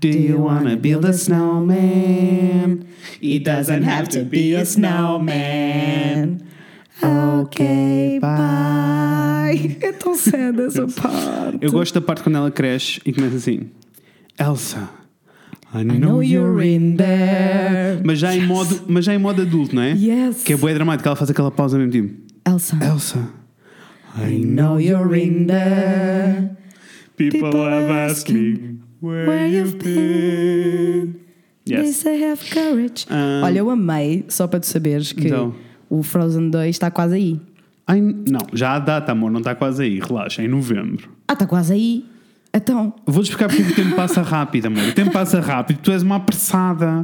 Do you wanna build a snowman? It doesn't have to be a snowman. Ok, bye. É tão sad essa parte. Eu gosto da parte quando ela cresce e começa assim: Elsa, I know, I know you're in there. Mas já, em modo, mas já em modo adulto, não é? Yes. Que é bué dramático, ela faz aquela pausa mesmo tipo: Elsa. Elsa, I know you're in there. People, People have ask asked me where, where you've been. Yes. say have courage. Ah. Olha, eu amei, só para tu saberes que Então. o Frozen 2 está quase aí. Ai, não, já há data, amor, não está quase aí, relaxa, é em novembro. Ah, está quase aí. Então, Vou-te explicar porque o tempo passa rápido, amor. O tempo passa rápido, tu és uma apressada.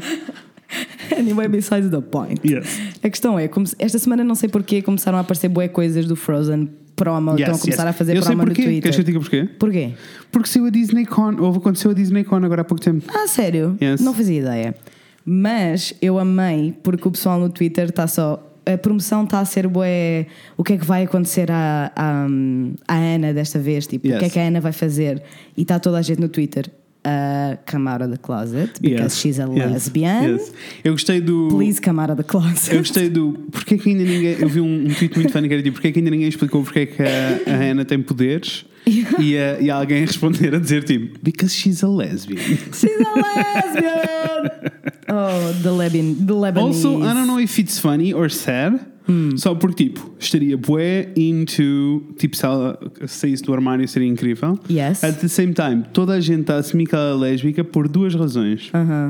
anyway, besides the point. Yes. A questão é, esta semana não sei porquê começaram a aparecer bué coisas do Frozen promo, estão a Yes, começar yes. a fazer Eu promo no porquê. Twitter. Queres que eu diga porquê? Porquê? Porque saiu a Disney Con, ou aconteceu a Disney Con agora há pouco tempo. Ah, sério? Yes. Não fazia ideia. Mas eu amei porque o pessoal no Twitter está só. A promoção está a ser bué. O que é que vai acontecer à, à, à Ana desta vez? Tipo, o que é Yes. que a Ana vai fazer? E está toda a gente no Twitter. Uh, come out of the closet because Yes. she's a Yes. lesbian. Yes. Eu gostei do. Please come out of the closet. Eu gostei do. Porquê que ainda ninguém. Eu vi um, um tweet muito funny que era tipo: porquê que ainda ninguém explicou porque é que a, a Hannah tem poderes? E, a, e alguém responder a dizer tipo: because she's a lesbian. She's a lesbian! oh, the, Leban, the Lebanese. Also, I don't know if it's funny or sad. Hmm. Só porque, tipo, estaria bué into. Tipo, se ela saísse do armário seria incrível. Yes. At the same time, toda a gente está a assumir que ela é lésbica por duas razões. Uh-huh.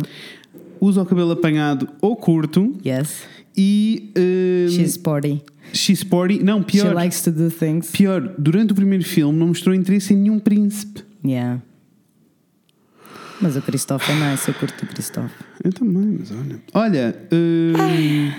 Usa o cabelo apanhado ou curto Yes. e. um, She's sporty. she's sporty. Não, She pior. likes to do things. Pior, durante o primeiro filme não mostrou interesse em nenhum príncipe. Yeah. Mas o Christophe é nice, eu curto o Christophe. Eu também, mas olha. Olha, hum,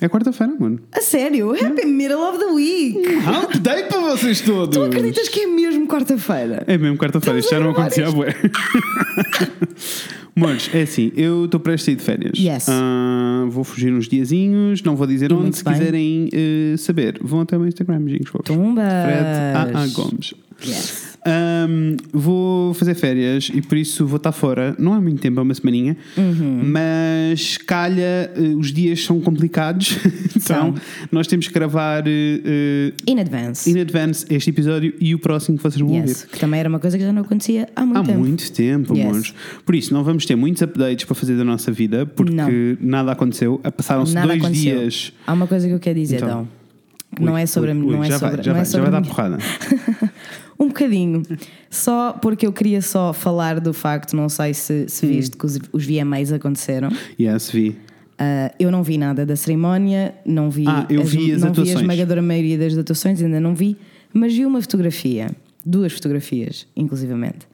é quarta-feira, mano. A sério? Happy middle of the week! Hump day para vocês todos! Tu acreditas que é mesmo quarta-feira? É mesmo quarta-feira, isto já não Estamos a acontecia, bué. Mores, é assim, eu estou prestes a ir de férias. Yes. Ah, vou fugir uns diazinhos, não vou dizer E onde, se bem. quiserem eh, saber. Vão até o meu Instagram, fofos. Tumbas! Fred A.A. Gomes. Yes. Ahm, vou fazer férias e por isso vou estar fora. Não é muito tempo, é uma semaninha. Uhum. Mas calha, eh, os dias são complicados. então nós temos que gravar eh, In advance. in advance este episódio e o próximo que vocês vão yes. ouvir. Que também era uma coisa que já não acontecia há muito Há tempo. muito tempo, Yes. amores. Por isso, não vamos ter muitos updates para fazer da nossa vida, porque Não. nada aconteceu. Passaram-se Nada dois aconteceu. dias. Há uma coisa que eu quero dizer, Então. então. Não é sobre a ui, mim, não é já sobre, vai, já não vai, é já sobre vai a dar porrada. Um bocadinho. Só porque eu queria só falar do facto, não sei se, se Hum. viste que os, os VMAs aconteceram. Yes, vi. Uh, eu não vi nada da cerimónia, não vi, Ah, eu vi as não vi a atuações. esmagadora maioria das atuações, ainda não vi, mas vi uma fotografia, duas fotografias, inclusivamente,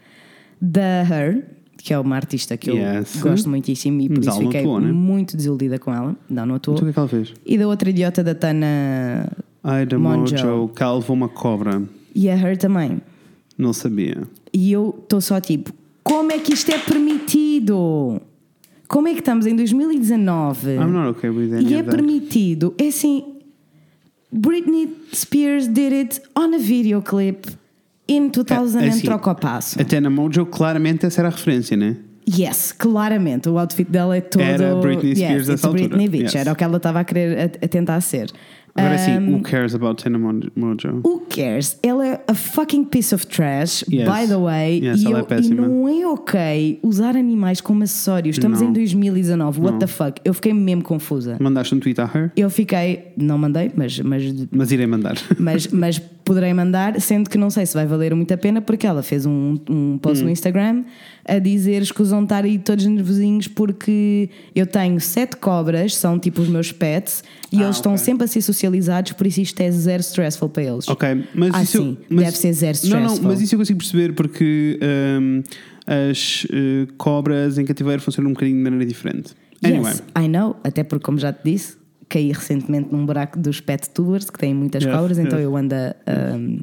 da Her, que é uma artista que eu Yes. gosto muitíssimo e por Mas isso fiquei atuou, né? muito desiludida com ela. Não, não atuou. Então que é que ela fez? E da outra idiota da Tana Ai, da Monjo. Mojo, levou uma cobra. E a Her também. Não sabia. E eu estou só tipo, como é que isto é permitido? Como é que estamos em 2019? I'm not okay with any E é permitido. É assim. Britney Spears did it on a video clip in 2000 É and assim, troca o passo. Até na Mojo, claramente essa era a referência, né? Yes, claramente. O outfit dela é todo. Era Britney Spears yes, dessa Britney altura. Bitch. Yes. Era o que ela estava a querer a, a tentar ser. Agora sim, Um, who cares about Tana Mojo? Who cares? Ela é a fucking piece of trash, Yes. by the way. Yes, e, ela é eu- e não é ok usar animais como acessórios. Estamos Não. em 2019. What Não. the fuck? Eu fiquei mesmo confusa. Mandaste um tweet a her? Eu fiquei. Não mandei, mas, mas, Mas irei mandar. mas, mas poderei mandar, sendo que não sei se vai valer muito a pena, porque ela fez um, um post Hum. no Instagram a dizer escusam de estar aí todos nervosinhos porque eu tenho sete cobras, são tipo os meus pets, e Ah, eles estão ok. sempre a ser socializados, por isso isto é zero stressful para eles. Ok, mas Ah, isso. sim, mas, deve ser zero Não, não, stressful. mas isso eu consigo perceber porque hum, as eh, cobras em cativeiro funcionam um bocadinho de maneira diferente. Anyway, Yes, I know, até porque, como já te disse, caí recentemente num buraco dos pet tubers que têm muitas Yes, cobras, então yes. eu ando a, um,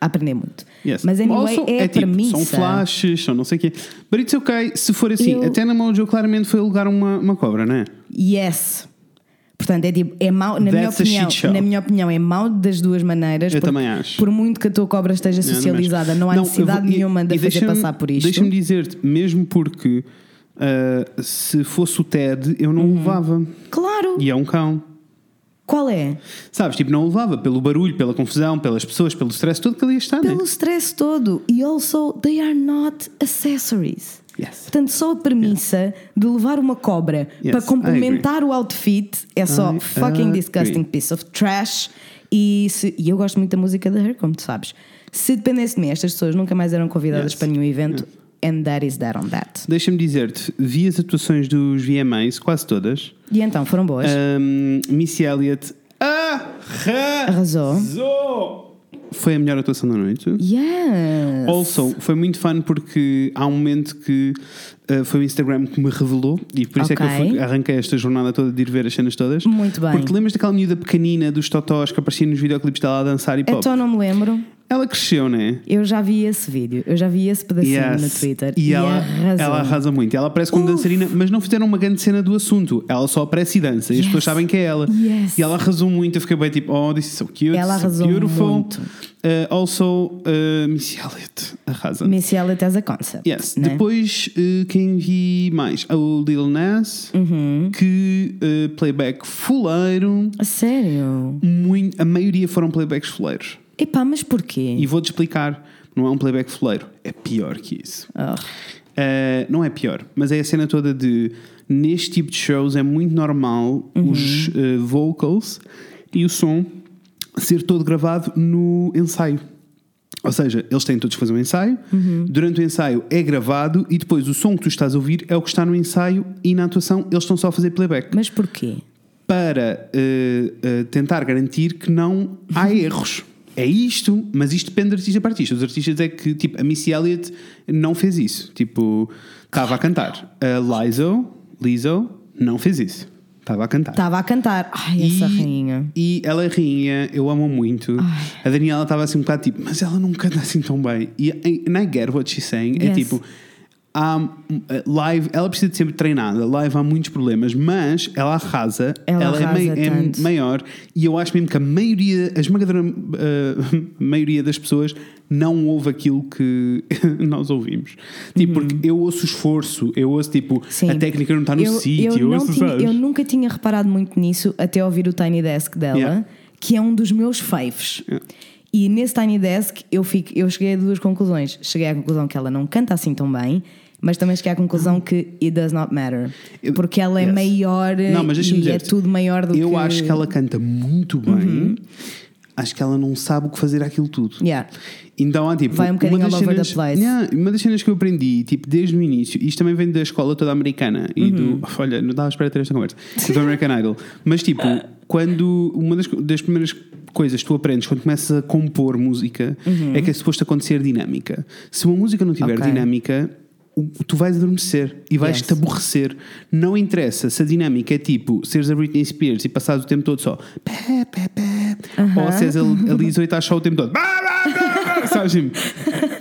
a aprender muito. yes. Mas anyway, Also, é, a tipo, premissa. São flashes, são não sei o quê. But it's ok se for assim. Eu- Até na Mojo claramente foi alugar uma, uma cobra, não é? Yes. Portanto, é tipo, é mau, na minha, That's a opinião, na minha opinião, é mau das duas maneiras. Eu porque também acho. Por muito que a tua cobra esteja Não, não socializada, não há necessidade vou- e- nenhuma de a fazer passar por isto. Deixa-me dizer-te, mesmo porque ah, se fosse o Ted, eu Uhum. não o levava. Claro! E é um cão. Qual é? Sabes, tipo, não o levava pelo barulho, pela confusão, pelas pessoas, pelo stress todo que ali está, né? Pelo stress todo. E also, they are not accessories. Yes. Portanto, só a premissa de levar uma cobra Yes, para complementar o outfit é só I fucking agree. disgusting piece of trash. E, se- e eu gosto muito da música da Her, como tu sabes. Se dependesse de mim, estas pessoas nunca mais eram convidadas Yes. para nenhum evento. And that is that on that. Deixa-me dizer-te, vi as atuações dos VMAs, quase todas. E então, foram boas. Um, Missy Elliott Arrasou. arrasou! Foi a melhor atuação da noite. Yes. Also, foi muito fun porque há um momento que uh, foi o Instagram que me revelou e por isso é que eu fui- arranquei esta jornada toda de ir ver as cenas todas. Muito bem. Porque lembras daquela miúda pequenina dos totós que aparecia nos videoclipes dela a dançar e pop? Então não me lembro. Ela cresceu, né? Eu já vi esse vídeo, eu já vi esse pedacinho Yes. no Twitter. E, ela, arrasou. ela arrasa muito. Ela aparece como Uf. dançarina, mas não fizeram uma grande cena do assunto. Ela só aparece e dança. E as pessoas sabem que é ela. Yes. E ela arrasou muito. Eu fiquei bem tipo, oh, this is so cute. Ela so arrasou beautiful. muito. Uh, also, uh, Missy Elliott arrasa. Missy Elliott as a concept. Yes. né? Depois, uh, quem vi mais? O Lil Nas, Uhum. que uh, playback fuleiro. A sério? Muito, a maioria foram playbacks fuleiros. Epá, mas porquê? E vou-te explicar. Não é um playback fuleiro. É pior que isso. Oh. Uh, não é pior, mas é a cena toda de neste tipo de shows é muito normal os uh, vocals e o som ser todo gravado no ensaio. Ou seja, eles têm todos que fazer um ensaio, durante o ensaio é gravado e depois o som que tu estás a ouvir é o que está no ensaio e na atuação eles estão só a fazer playback Mas porquê? para uh, uh, tentar garantir que não há erros. É isto, mas isto depende de artista para artista. Os artistas é que, tipo, a Missy Elliott não fez isso. Tipo, estava a cantar. A Lizzo, Lizzo não fez isso. Estava a cantar. Estava a cantar. Ai, essa rainha. E ela é rainha, eu amo muito. A Daniela estava assim um bocado tipo, mas ela não canta assim tão bem. E and I get what she's saying. É Yes. tipo, há, live, ela precisa de ser treinada. Live há muitos problemas, mas ela arrasa. Ela é, arrasa mei- é maior. E eu acho mesmo que a maioria, a esmagadora uh, maioria das pessoas não ouve aquilo que nós ouvimos. Tipo, porque eu ouço o esforço, eu ouço tipo, Uhum. Sim. a técnica não está no eu, sítio. eu, Eu, ouço, tinha- eu nunca tinha reparado muito nisso até ouvir o Tiny Desk dela, Yeah. que é um dos meus faves. Yeah. E nesse Tiny Desk eu, fico, eu cheguei a duas conclusões. Cheguei à conclusão que ela não canta assim tão bem, mas também cheguei à conclusão que it does not matter. Eu- Porque ela é Yes. maior Não, mas e é dizer-te, tudo maior do que. Eu acho que ela canta muito bem. Uhum. Acho que ela não sabe o que fazer aquilo tudo. Yeah. Então há tipo. Vai um bocadinho uma das over the cenas- place. Yeah, uma das cenas que eu aprendi, tipo, desde o início, isto também vem da escola toda americana e Uhum. do. Olha, não estava à espera ter esta conversa. Do American Idol. Mas tipo, quando. Uma das, das primeiras coisas que tu aprendes quando começas a compor música é que é suposto acontecer dinâmica. Se uma música não tiver Ok. dinâmica. Tu vais adormecer e vais-te Yes. aborrecer. Não interessa se a dinâmica é tipo seres a Britney Spears e passares o tempo todo só pé, pé, pé, ou seres a, a Lizzo e estás só o tempo todo. Sabes? tipo,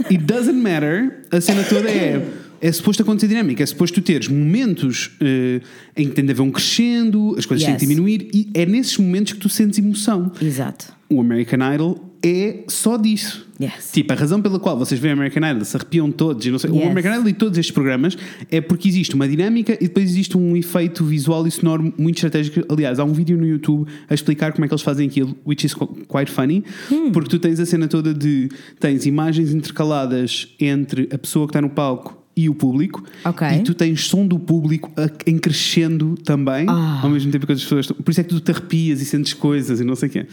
It doesn't matter. A cena toda é. É suposto acontecer dinâmica, é suposto tu teres momentos eh, em que tem de haver um crescendo, as coisas têm Yes. de diminuir, e é nesses momentos que tu sentes emoção. Exato. O American Idol é só disso. Yes. Tipo, a razão pela qual vocês veem American Idol, se arrepiam todos, e não sei, o Yes. American Idol e todos estes programas é porque existe uma dinâmica e depois existe um efeito visual e sonoro muito estratégico. Aliás, há um vídeo no YouTube a explicar como é que eles fazem aquilo, which is qu- quite funny, Hum. porque tu tens a cena toda de tens imagens intercaladas entre a pessoa que está no palco e o público, Ok. e tu tens som do público em crescendo também, Ah. ao mesmo tempo que as pessoas estão. Por isso é que tu te arrepias e sentes coisas e não sei o quê.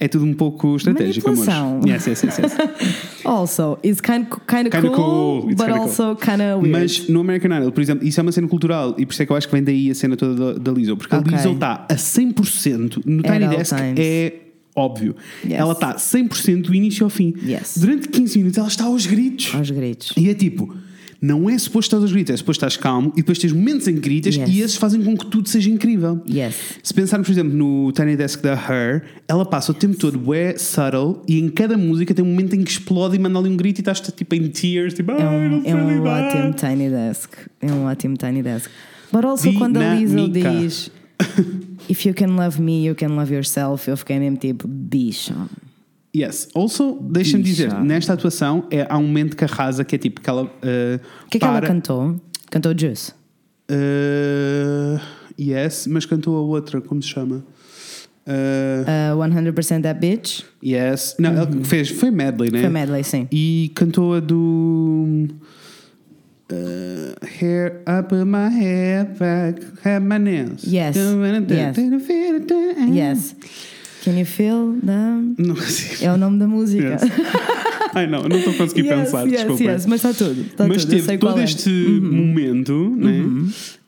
É tudo um pouco estratégico, amores. Yes, yes, yes, yes. Also, it's kind kind of Kinda cool, cool, it's but also kind of weird. Mas no American Idol, por exemplo, isso é uma cena cultural e por isso é que eu acho que vem daí a cena toda da, da Lizzo. Porque Ok. a Lizzo está a 100% no At Tiny Desk, times. é óbvio. Yes. Ela está 100% do início ao fim. Yes. Durante 15 minutos ela está aos gritos. Aos gritos. E é tipo, não é suposto estar aos gritos, é suposto estás calmo e depois tens momentos em que gritas Yes. e esses fazem com que tudo seja incrível. Yes. Se pensarmos, por exemplo, no Tiny Desk da Her, ela passa o tempo todo é subtle e em cada música tem um momento em que explode e manda ali um grito e estás tipo em tears, tipo, É "Ai, não um, é um lidar." ótimo Tiny Desk. É um ótimo Tiny Desk. But also quando a Dinâmica. diz If you can love me, you can love yourself. Eu fiquei mesmo tipo, bicho. Yes. Also, deixa-me dizer, nesta atuação é, há um momento que arrasa que é tipo que ela. uh, O que é que ela cantou? Cantou Juice. Uh, yes, mas cantou a outra, como se chama? Uh, Uh, 100% That Bitch. yes. Não, ela fez, foi medley, né? Foi medley, sim. E cantou a do. Uh, hair up my head back, have my nails. Yes. Yes. Yes. You feel. Não consigo. É o nome da música. Yes. Ai não, não estou a conseguir Yes, pensar, yes, desculpa. yes, mas está tudo. Está Mas tudo. teve todo é. este momento, né?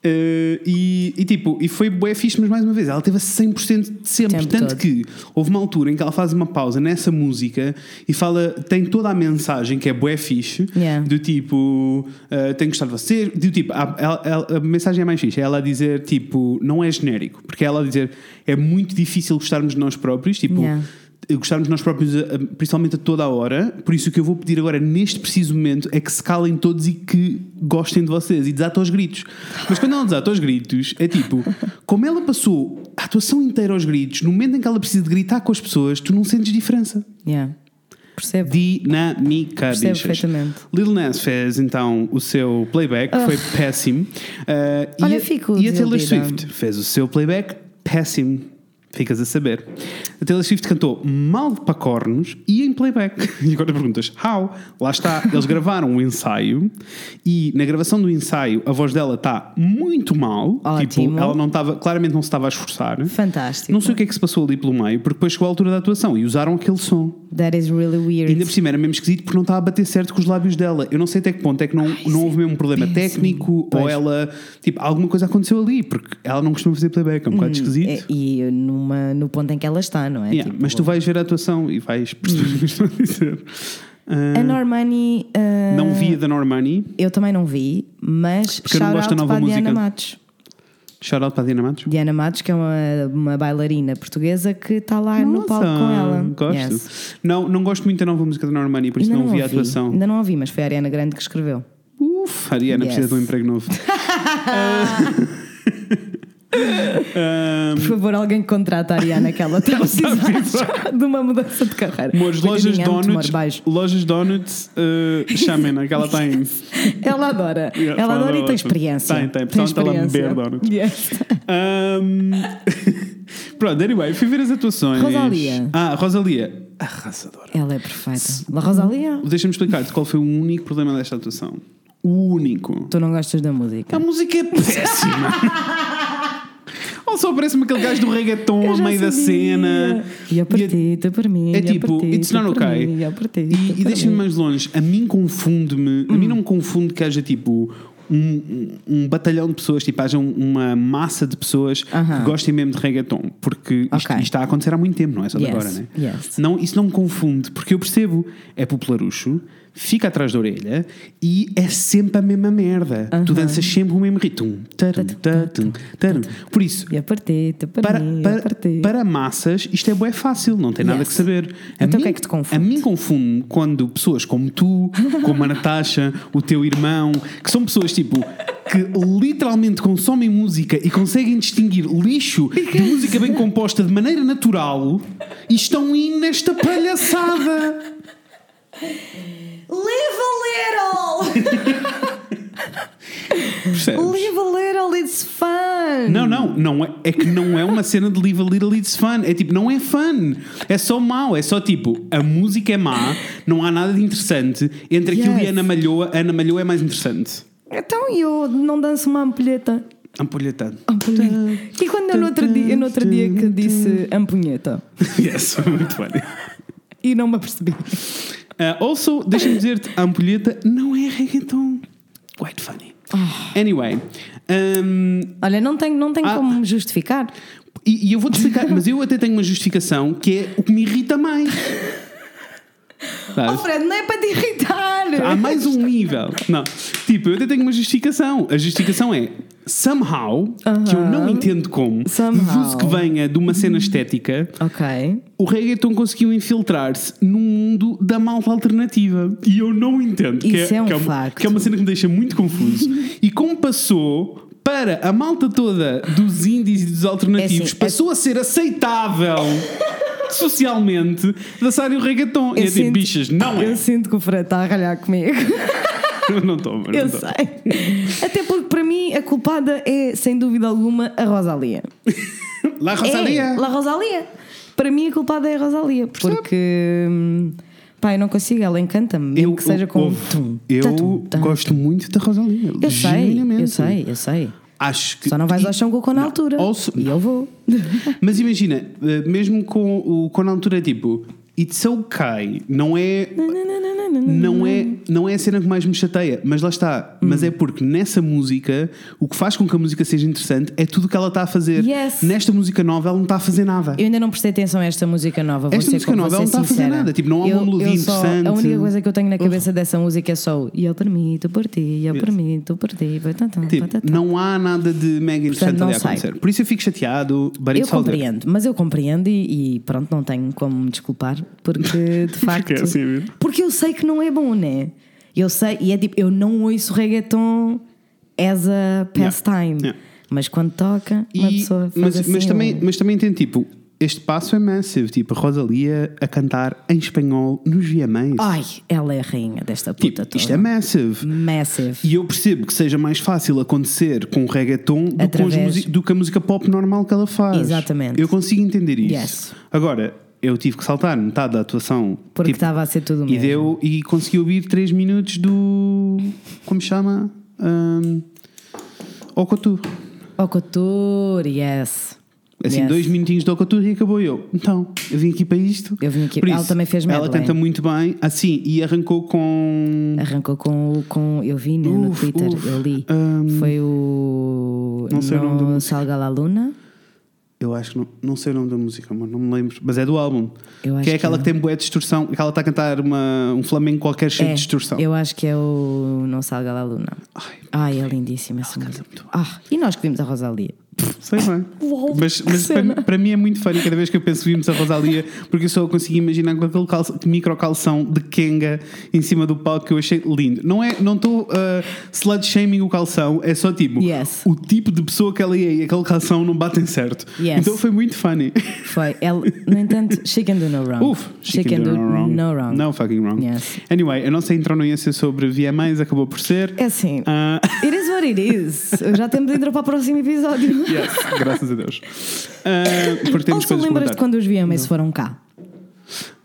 Eh, e, e tipo, e foi bué fixe, mas mais uma vez, ela teve a 100% de sempre. Tempo Tanto todo. que houve uma altura em que ela faz uma pausa nessa música e fala, tem toda a mensagem que é bué fixe, Yeah. do tipo, eh, tenho gostado de você, do tipo, a, ela- a mensagem é mais fixe, é ela a dizer, tipo, não é genérico, porque é ela a dizer, é muito difícil gostarmos de nós próprios, tipo. Yeah. Gostarmos de nós próprios, a- principalmente a toda a hora. Por isso, o que eu vou pedir agora, neste preciso momento, é que se calem todos e que gostem de vocês e desatam aos gritos. Mas quando ela desata aos gritos, é tipo, como ela passou a atuação inteira aos gritos, no momento em que ela precisa de gritar com as pessoas, tu não sentes diferença. Yeah. Percebo. Dinâmica, Percebo bichas. perfeitamente. Lil Nas fez então o seu playback, que foi péssimo. Uh, Olha, e, a- fico e a Taylor. Swift fez o seu playback péssimo. Ficas a saber. A Taylor Swift cantou mal para cornos e em playback. E agora perguntas, how? Lá está, eles gravaram um ensaio e na gravação do ensaio a voz dela está muito mal. Ótimo. Tipo, ela não estava, claramente não se estava a esforçar. Fantástico. Não sei o que é que se passou ali pelo meio, porque depois chegou a altura da atuação e usaram aquele som. That is really E weird. ainda por cima era mesmo esquisito porque não estava a bater certo com os lábios dela. Eu não sei até que ponto é que não, não houve mesmo um problema péssimo. técnico ou Pois. ela, tipo, alguma coisa aconteceu ali, porque ela não costuma fazer playback, é um bocado É, esquisito. e numa, no ponto em que ela está, não é? Yeah, Tipo, mas tu vais ver a atuação e vais perceber o que eu estou a dizer. Ah, A Normani. uh, não vi a da Normani. Eu também não vi, mas Porque eu não gosto da nova para a Diana música. Matos. Shout out para a Diana Matos. Diana Matos, que é uma, uma bailarina portuguesa que está lá no palco com ela. Gosto. Yes. Não, não gosto muito da nova música da Normani, por isso Ainda não, vi a atuação. Ainda não ouvi, mas foi a Ariana Grande que escreveu. Uf, a Ariana Yes. precisa de um emprego novo. Ah, Por favor, alguém contrata a Ariana, que ela está a precisar de uma mudança de carreira. Amores, lojas donuts, lojas donuts, uh, chamem-na, que ela tem. Ela adora. Yeah, ela adora e tem experiência. Tem, tem. Principalmente ela beber donuts. Yes. Um, pronto, anyway, fui ver as atuações. Rosalia. Ah, Rosalia. Arrasadora. Ela é perfeita. La Rosalia, Deixa-me explicar-te qual foi o único problema desta atuação. O único. tu não gostas da música. A música é péssima. Ou só parece-me aquele gajo do reggaeton a meio da cena. E a partida por mim. É tipo, it's not okay. mim, E, E, e mim. mais longe, a mim confunde-me, a mim não me confunde que haja tipo um, um- batalhão de pessoas, tipo, haja um- uma massa de pessoas que gostem mesmo de reggaeton, porque isto, Ok. isto está a acontecer há muito tempo, não é só de Yes, agora, né? yes. Não, isso não me confunde, porque eu percebo, é popularucho, fica atrás da orelha e é sempre a mesma merda. Tu danças sempre o mesmo ritmo. Tarum, tatum, tarum. Por isso, para, para, para massas, isto é bué fácil, não tem nada Yes. que saber. A Então o mim, que é que te confunde? A mim confunde quando pessoas como tu, como a Natasha, o teu irmão, que são pessoas tipo que literalmente consomem música e conseguem distinguir lixo de música bem composta de maneira natural e estão aí nesta palhaçada. Live a little! Percebes? Live a little, it's fun! Não, não, não é, é que não é uma cena de Live a Little It's Fun. É tipo, não é fun. É só mau. É só tipo, a música é má, não há nada de interessante. Entre aquilo Yes. e Ana Malhoa, Ana Malhoa é mais interessante. Então eu não danço uma ampulheta. Ampulheta. Ampulheta. E quando eu no outro dia, no outro dia que disse ampunheta yes, muito funny. e não me apercebi. Uh, also, deixa-me dizer-te, a ampulheta não é reggaeton. Quite funny. Anyway, um, Olha, não tenho, não tenho Ah. como justificar. e, e eu vou-te explicar, mas eu até tenho uma justificação que é o que me irrita mais. Oh, Sabes? Fred, não é para te irritar! Há mais um nível. Não. Tipo, eu até tenho uma justificação. A justificação é somehow, que eu não entendo como, Somehow. que venha de uma cena estética, Ok. o reggaeton conseguiu infiltrar-se num mundo da malta alternativa. E eu não entendo. que Isso é um que uma, facto. Que é uma cena que me deixa muito confuso. e como passou para a malta toda dos indies e dos alternativos, É assim, é- passou a ser aceitável socialmente dançarem o reggaeton. E Eu é tipo, bichas, não é. Eu sinto que o Fred está a ralhar comigo. Eu não estou, Eu sei. Até porque para mim a culpada é, sem dúvida alguma, a Rosalia. Lá, Rosalia. É, La Rosalia. Para mim a culpada é a Rosalia. Porque. hum, Pá, eu não consigo, ela encanta-me. Mesmo que seja com. ouve, tum, eu tatum, tum. gosto muito da Rosalia. Eu sei, eu sei, eu sei. Acho que. Só não vais ao chão com o Con à não, altura. also- E eu vou. Mas imagina, eh, mesmo com o com a altura, tipo, it's okay, não é. Não é, não é a cena que mais me chateia, mas lá está. Mas é porque nessa música, o que faz com que a música seja interessante é tudo o que ela está a fazer. Yes. Nesta música nova, ela não está a fazer nada. Eu ainda não prestei atenção a esta música nova. Vou Esta música nova, ela não está a fazer nada, tipo, não há uma Eu- melodia eu só- interessante. A única coisa que eu tenho na cabeça dessa música é só e eu permito por ti, eu Yes. permito por ti. tá, tá, Tipo, tá, tá. não há nada de mega interessante não ali a acontecer. Por isso eu fico chateado. Eu compreendo, mas eu compreendo e, e pronto, não tenho como me desculpar, porque de facto. é assim porque eu sei que não é bom, né? Eu sei, e é tipo, eu não ouço reggaeton as a pastime, Yeah. mas quando toca, uma E- pessoa faz mas, assim. mas, também, mas também tem tipo, este passo é massive. Tipo, a Rosalia a cantar em espanhol nos VMAs. Ai, ela é a rainha desta puta tipo, toda. isto é massive. Massive. E eu percebo que seja mais fácil acontecer com o reggaeton do, Através- do que a música pop normal que ela faz. Exatamente. Eu consigo entender isso. Yes. Agora, eu tive que saltar metade da atuação. Porque tipo, estava a ser tudo e mesmo. deu e consegui ouvir 3 minutos do. Como se chama? Um, Ocotu. Au couture, yes. Assim, Yes. dois minutinhos de Ocotu e acabou eu. Então, eu vim aqui para isto. Eu vim aqui- Por ela isso, também fez Ela medley. canta muito bem. Assim, e arrancou com. Arrancou com, com eu vi né, no Uf, Twitter, uf. eu li. Um, Foi o. não sei o nome no música. Salga la Luna. Eu acho que não, não sei o nome da música, amor, não me lembro. Mas é do álbum. Eu acho que é aquela que que, tem boa distorção. Que ela está a cantar uma, um flamengo qualquer cheio É, de distorção. eu acho que é o Não Salga la Luna. Ai, Ai, é lindíssima essa música. Ah, e nós que vimos a Rosalia. Sei bem. Uau, mas mas para, para mim é muito funny cada vez que eu penso vimos a Rosalia, porque eu só consigo imaginar com aquele calça, micro calção de Kenga em cima do palco que eu achei lindo. Não é, não estou uh, slut shaming o calção, é só tipo Yes. o tipo de pessoa que ela é e aquele calção não batem certo. Yes. Então foi muito funny. Foi. Ela, no entanto, she can do no wrong. Uf, she can do no wrong. no wrong. No fucking wrong. Yes. Anyway, a nossa intro não ia ser sobre VMAs, acabou por ser. É assim. Ah, It is what it is. Já temos de entrar para o próximo episódio. Yes, graças a Deus. Ah, porque temos Ou coisas lembras-te quando os VMAs foram cá?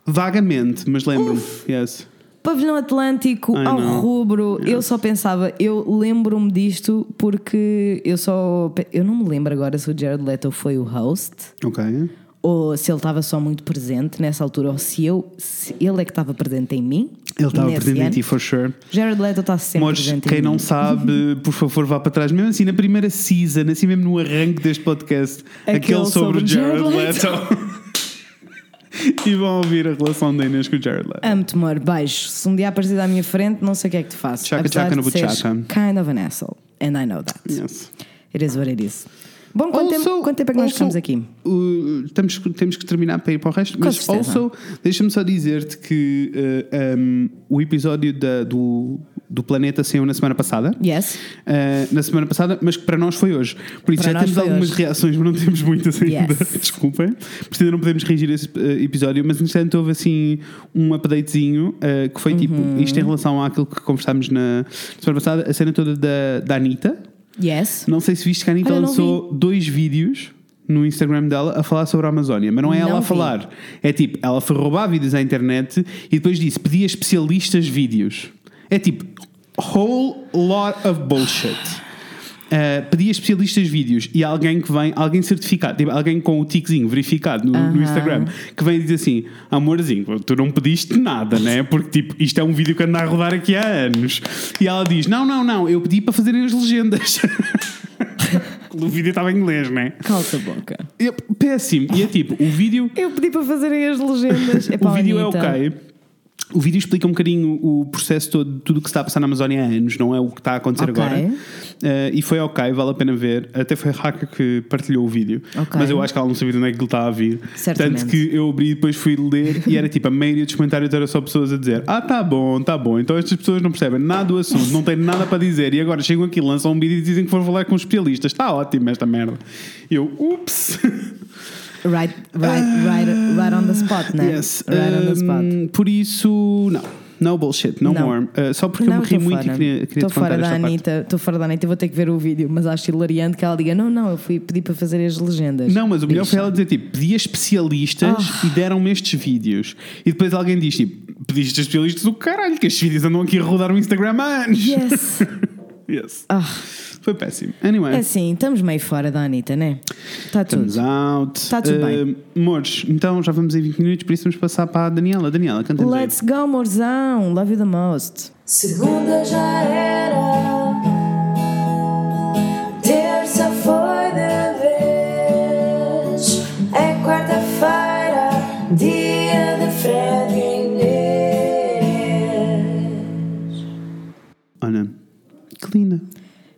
Vagamente, mas lembro-me. Yes. Pavilhão Atlântico, I ao know. rubro, eu só pensava, eu lembro-me disto porque eu só. Eu não me lembro agora se o Jared Leto foi o host Ok. ou se ele estava só muito presente nessa altura ou se eu. Se ele é que estava presente em mim. Ele estava presente em ti, for sure. Jared Leto está sempre Mas presente quem em não sabe, por favor, vá para trás. Mesmo assim, na primeira season, assim mesmo no arranque deste podcast, Aquele aquele, sobre o Jared, Jared Leto. e vão ouvir a relação da Inês com o Jared Leto. Amo-te, amor, beijo. Se um dia aparecer à minha frente, não sei o que é que. Tchaca, Apesar tchaca de no seres buchaca. Kind of an asshole. And I know that. Yes. It is what it is. Bom, quanto, Also- tempo, quanto tempo é que nós also, ficamos aqui? uh, temos, temos que terminar para ir para o resto, Com mas certeza. also, deixa-me só dizer-te que uh, um, o episódio da- do, do Planeta saiu na semana passada. Yes. Uh, na semana passada, mas que para nós foi hoje. Por isso Para já temos algumas hoje. reações, mas não temos muitas ainda. Yes. Desculpem. Por isso ainda não podemos reagir a esse uh, episódio, mas entretanto houve assim um updatezinho uh, que foi Uhum. tipo isto em relação àquilo que conversámos na semana passada, a cena toda da, da Anitta. Yes. Não sei se viste que a Anitta Olha, lançou dois vídeos no Instagram dela a falar sobre a Amazónia, mas não é ela Não a vi. falar. É tipo, ela foi roubar vídeos à internet e depois disse, pedia especialistas vídeos. É tipo, whole lot of bullshit. Uh, pedia especialistas vídeos e alguém que vem, alguém certificado, tipo, alguém com o tiquezinho verificado no, no Aham. Instagram, que vem e diz assim: Amorzinho, tu não pediste nada, né? Porque tipo, isto é um vídeo que anda a rodar aqui há anos. E ela diz: Não, não, não, eu pedi para fazerem as legendas. o vídeo estava em inglês, né? Calça a boca. É péssimo. E é tipo, o vídeo Eu pedi para fazerem as legendas. É o vídeo é ok. O vídeo explica um bocadinho o processo todo, de tudo o que se está a passar na Amazónia há anos, não é o que está a acontecer Ok. agora. Eh, e foi ok, vale a pena ver. Até foi a Haka que partilhou o vídeo. Ok. Mas eu acho que ela não sabia de onde é que ele estava a vir. Certamente. Tanto que eu abri e depois fui ler e era tipo, a maioria dos comentários era só pessoas a dizer: Ah, tá bom, tá bom. Então estas pessoas não percebem nada do assunto, não têm nada para dizer. E agora chegam aqui, lançam um vídeo e dizem que foram falar com especialistas. Está ótimo esta merda. E eu, ups. Right, right, right, right on the spot, né? Yes. Right on the spot. Por isso, não. No bullshit, no Não. more. Uh, só porque eu Não, me ri estou muito fora. e queria, queria Estou fora da. Anitta, estou fora da Anitta, vou ter que ver o vídeo, mas acho hilariante que ela diga: Não, não, eu fui pedir para fazer as legendas. Não, mas o melhor foi ela dizer tipo, pedi a especialistas Ah. e deram-me estes vídeos. E depois alguém diz tipo, pediste a especialistas o caralho, que estes vídeos andam aqui a rodar o Instagram há anos. Yes! yes. Ah, Foi péssimo. Anyway. é assim, estamos meio fora da Anitta, né? Está tudo. Estamos out. Tá tudo bem. Uh, Amores, então já vamos em 20 minutos, por isso vamos passar para a Daniela. Daniela, canta Let's go, morzão! Love you the most. Segunda já era, terça foi de vez, é quarta-feira, dia de Fred e Inês. Olha, que linda.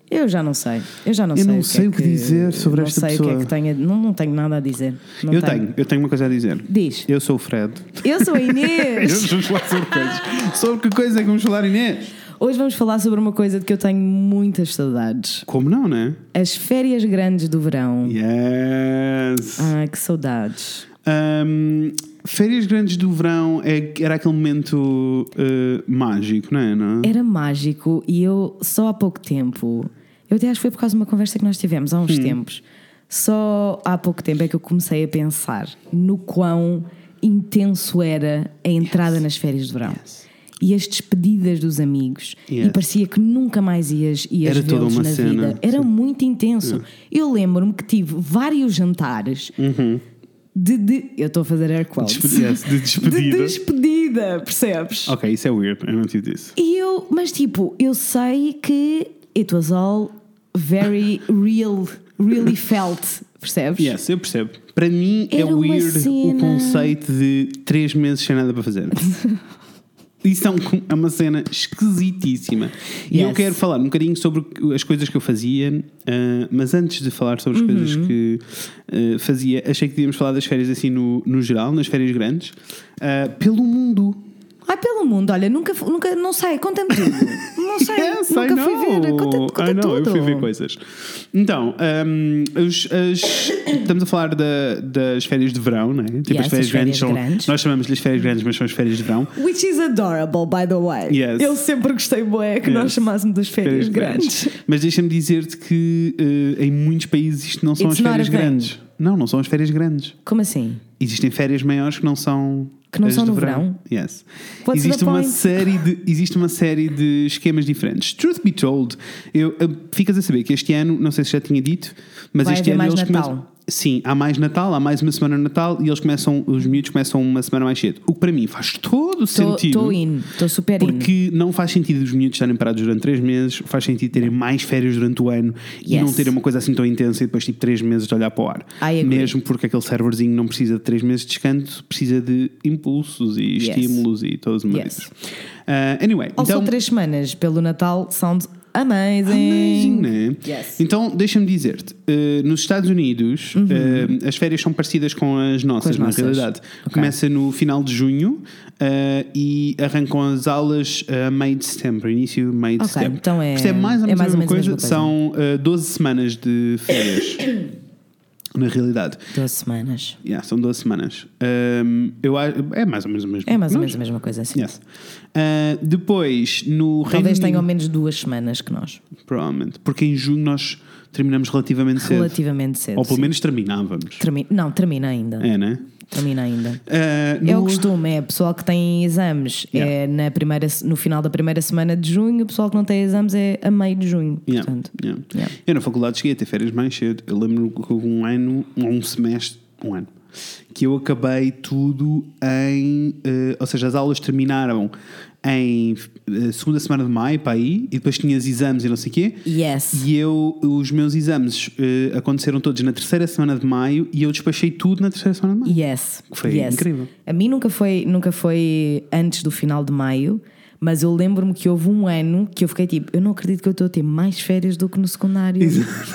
Eu já não sei. Eu já não Eu sei. não o sei é o que dizer sobre não esta sei o que é pessoa. que tenha. Não, não tenho nada a dizer. Não eu tenho, eu tenho uma coisa a dizer. Diz. Eu sou o Fred. Eu sou a Inês. vamos falar sobre coisas. Sobre que coisa é que vamos falar, Inês? Hoje vamos falar sobre uma coisa de que eu tenho muitas saudades. Como não, né? As férias grandes do verão. Yes. Ah, que saudades. Um, férias grandes do verão é, era aquele momento uh, mágico, não é? Não? Era mágico e eu só há pouco tempo, eu até acho que foi por causa de uma conversa que nós tivemos há uns tempos, só há pouco tempo é que eu comecei a pensar no quão intenso era a entrada nas férias de verão. E as despedidas dos amigos, Yes. e parecia que nunca mais ias, ias vê-los na cena. vida. Era Sim. muito intenso. Eu lembro-me que tive vários jantares Uhum. De, de- Eu estou a fazer air quotes. De despedida. De despedida, percebes? Ok, isso é weird. Eu não tive disso. E eu, mas tipo, eu sei que it was all very real, really felt, percebes? Yes, eu percebo. Para mim é Era uma weird o conceito de três meses sem nada para fazer. Isso é, é uma cena esquisitíssima. E eu quero falar um bocadinho sobre as coisas que eu fazia, ah, mas antes de falar sobre as Uhum. coisas que ah, fazia, achei que devíamos falar das férias assim no, no geral, nas férias grandes, ah, pelo mundo. Ai, pelo mundo, olha, nunca, nunca não sei, conta-me tudo. Não sei, Yes, nunca I fui know. ver, conta, conta I know, tudo. eu fui ver coisas. Então, os- as- estamos a falar da- das férias de verão, né? Tipo, Yes, as férias as grandes férias são. grandes. Nós chamamos-lhe as férias grandes, mas são as férias de verão. Which is adorable, by the way. Yes. Eu sempre gostei bué que nós Yes. chamássemos das férias, grandes. Mas deixa-me dizer-te que eh, em muitos países isto não são It's as férias grandes. Não, não são as férias grandes. Como assim? Existem férias maiores que não são. Que não são no verão? Yes. What's existe uma point? série de existe uma série de esquemas diferentes. Truth be told, eu, eu- ficas a saber que este ano, não sei se já tinha dito, mas Vai este ano mais eles Natal. começam Sim, há mais Natal, há mais uma semana de Natal e eles começam, os miúdos começam uma semana mais cedo. O que para mim faz todo o sentido. Estou in, estou super in. Porque não faz sentido os miúdos estarem parados durante três meses, faz sentido terem mais férias durante o ano e Yes. não terem uma coisa assim tão intensa e depois tipo três meses de olhar para o ar. Mesmo porque aquele serverzinho não precisa de três meses de descanso, precisa de impulsos e Yes. estímulos e todas as Yes. Uh, anyway, Also, então. três semanas pelo Natal sounds amazing. Amazing, né? Yes. Então, deixa-me dizer-te, eh, nos Estados Unidos eh, as férias são parecidas com as nossas. Com as na nossas. realidade. Ok. Começa no final de junho eh, e arrancam as aulas a meio de setembro, início meio de Ok, setembro. então é- Isto é mais ou é menos, mais a, mesma coisa. coisa. São eh, 12 semanas de férias. Na realidade, Duas semanas. Yeah, são 12 semanas. Um, eu, a- é mais ou menos o mesmo. É mais ou menos a mesma coisa assim. Yes. Uh, depois, no Reino Talvez tenham menos duas semanas que nós. provavelmente, porque em junho nós terminamos relativamente cedo. Relativamente cedo. Ou pelo sim. menos terminávamos. Termi- Não, termina ainda. É, né? Termina ainda. Uh, É no- o costume, é pessoal que tem exames Yeah. é na primeira, no final da primeira semana de junho, o pessoal que não tem exames é a meio de junho. Yeah, Portanto, yeah. yeah. Eu na faculdade cheguei a ter férias mais cedo. Eu lembro que houve um ano, um semestre, um ano, que eu acabei tudo em. eh, ou seja, as aulas terminaram em eh, segunda semana de maio, para aí, e depois tinhas exames e não sei o quê. Yes. E eu, os meus exames eh, aconteceram todos na terceira semana de maio e eu despachei tudo na terceira semana de maio. Yes. Foi yes. incrível. A mim nunca foi, nunca foi antes do final de maio, mas eu lembro-me que houve um ano que eu fiquei tipo, eu não acredito que eu estou a ter mais férias do que no secundário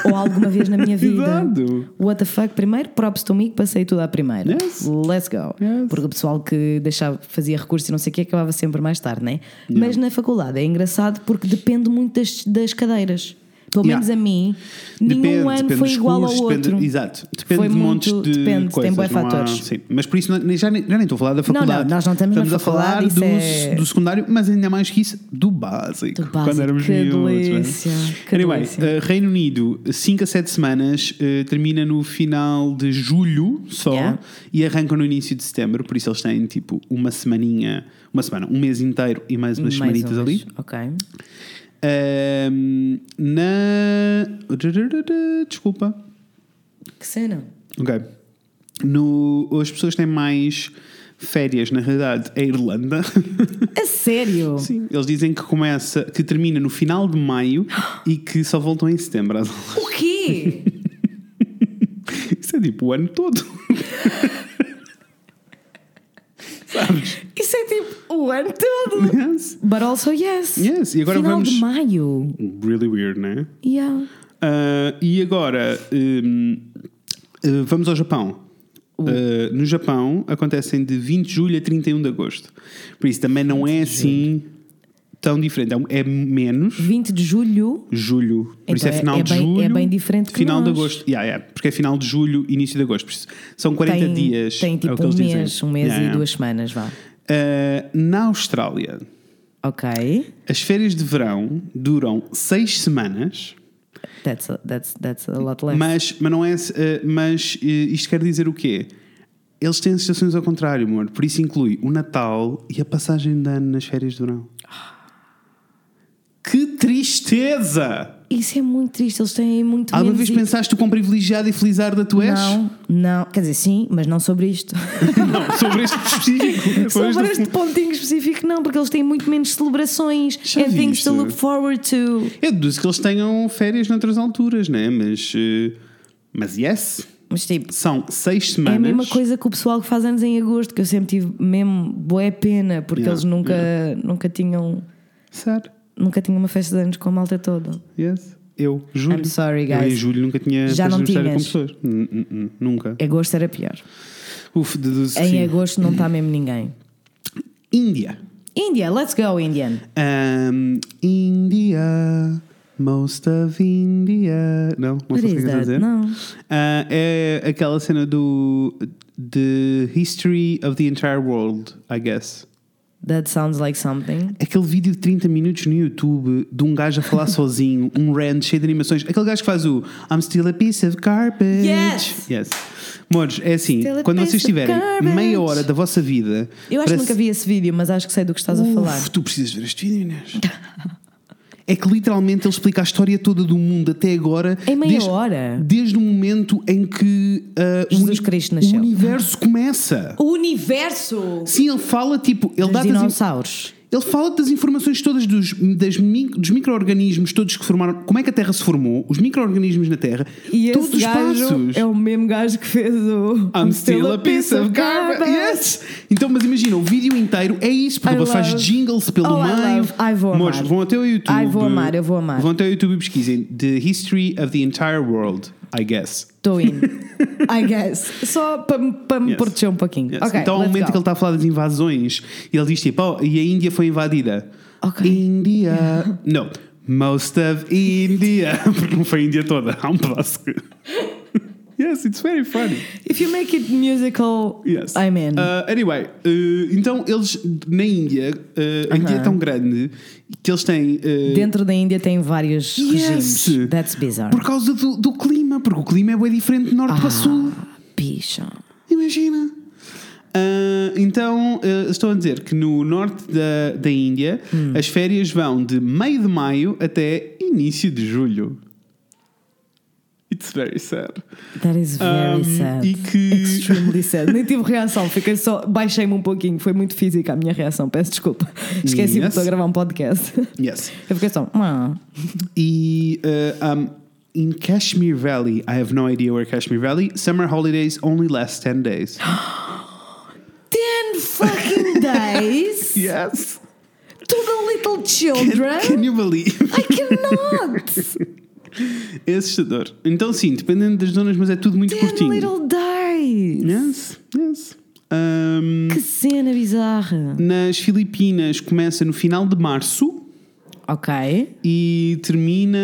ou alguma vez na minha vida. Exato. What the fuck? Primeiro, props to me que passei tudo à primeira. Yes. Let's go. Yes. Porque o pessoal que deixava, fazia recurso e não sei o que acabava sempre mais tarde, né? Mas na faculdade é engraçado porque depende muito das, das cadeiras. Pelo Yeah. menos a mim, Depende, nenhum ano foi igual ao depende- outro. exato. Depende Foi de montes muito- de depende, tem coisas. bué não há- fatores. sim. Mas por isso não- já, nem, já nem estou a falar da não, faculdade. nós não estamos na a falar faculdade, do, é- do secundário, mas ainda mais que isso, do básico. Do básico. Quando éramos Que miúdos, delícia, né? que anyway, delícia. uh, Reino Unido, 5 a 7 semanas, uh, termina no final de julho só Yeah. e arranca no início de setembro, por isso eles têm tipo uma semaninha, uma semana, um mês inteiro e mais umas Mais semanitas ali. Ok. Um, na. Desculpa. Que cena. Ok. No, as pessoas têm mais férias, na realidade, é a Irlanda. A sério? Sim. Eles dizem que começa, que termina no final de maio e que só voltam em setembro. O quê? Isso é tipo o ano todo. Sabes? Isso é tipo o ano todo. Yes. But also yes. Yes, e agora Final vamos- de maio. Really weird, né? Yeah. Ah, e agora hum, ah, vamos ao Japão. Ah, no Japão acontecem de 20 de julho a 31 de agosto. Por isso também não é assim tão diferente. É É menos 20 de julho. julho. Por isso Então é é- final é de bem- julho. é bem diferente que Final de nós. agosto. Yeah, yeah, porque é final de julho, início de agosto. Isso são 40 tem, dias. Tem é tipo um eles dizem. mês, um mês Yeah, e duas semanas, vá. Ah, na Austrália, Ok. as férias de verão duram 6 semanas. That's a, that's, that's a lot less. Mas, mas não é. eh, mas eh, isto quer dizer o quê? Eles têm as estações ao contrário, amor. Por isso inclui o Natal e a passagem de ano nas férias de verão. Que tristeza! Isso é muito triste. Eles têm muito Alguma vez pensaste o quão privilegiado e felizarda tu és? Não, não. Quer dizer, sim, mas não sobre isto. Não, sobre este específico. sobre este pontinho específico, não, porque eles têm muito menos celebrações Já and things to look forward to. Eu deduzo que eles tenham férias noutras alturas, né? Mas. eh, Mas yes. Mas tipo, São seis é semanas. a mesma coisa que o pessoal que faz anos em agosto, que eu sempre tive mesmo boa pena, porque Yeah, eles nunca, nunca tinham Sério. Nunca tinham uma festa de anos com a malta toda. Yes. Eu, julho. I'm sorry, Eu em guys. julho nunca tinha Já não aniversário com tinhas? pessoas. Hum, hum, hum, Nunca. Agosto era pior. Uf, deduzo Em sim. agosto não está mesmo ninguém. Índia. India, let's go, Indian. Um, India. Most of India. Não, não sei o que that? dizer. Não. Ah, é aquela cena do. The History of the Entire World, I guess. That sounds like something. Aquele vídeo de 30 minutos no YouTube de um gajo a falar sozinho, um rant cheio de animações. Aquele gajo que faz o I'm still a piece of garbage. Yes! Yes. Mores, é assim, a quando vocês tiverem meia hora da vossa vida. Eu acho que nunca vi esse vídeo, mas acho que sei do que estás a Uf, falar. Tu precisas ver este vídeo, Inês. É que literalmente ele explica a história toda do mundo até agora. Em meia desde, hora? Desde o momento em que o Jesus uni- Cristo nasceu. o universo começa. O universo Sim, ele fala tipo. Ele dos dá dinossauros. Ele fala das informações todas dos, das dos micro-organismos todos que formaram. Como é que a Terra se formou, os micro-organismos na Terra, E todos os passos. é o mesmo gajo que fez o I'm still a piece of garbage. Yes! Então, mas imagina, o vídeo inteiro é isso, porque I ele faz jingles pelo Oh, I meio. love. Ai, vou amar. vão até o YouTube. Ai, vou amar, eu vou amar. Vão até o YouTube e pesquisem The History of the Entire World, I guess. Estou in. I guess. Só para pa me Yes. proteger um pouquinho. Yes. Ok, então, ao momento go. que ele está a falar das invasões, ele diz tipo, oh, e a Índia foi invadida. Ok. Índia. não. Most of India. Porque não foi a Índia toda. Há um pedaço que. Yes, it's very funny. If you make it musical, Yes. I'm in. Uh, anyway, uh, então eles na Índia, uh, a Índia é tão grande que eles têm. uh, Dentro da Índia tem vários yes, regimes. That's bizarre. Por causa do, do clima, porque o clima é bem diferente de norte para sul. Ah, bicha. Imagina. Ah, então, ah, estou a dizer que no norte da, da Índia Hum. as férias vão de meio de maio até início de julho. It's very sad. That is very Um, sad. e que- Extremely sad. Nem tive reação, fiquei só. Baixei-me um pouquinho, foi muito física a minha reação, peço desculpa. Esqueci-me que Yes. estou a gravar um podcast. Yes. Eu fiquei só. "Ah." E uh, um, in Kashmir Valley, I have no idea where Kashmir Valley. Summer holidays only last 10 days. 10 fucking days yes. to the little children. Can you believe? I cannot. É assustador. Então, sim, dependendo das zonas, mas é tudo muito 10 curtinho. little days. Yes, yes. Um, Que cena bizarra. nas Filipinas começa no final de março Ok. e termina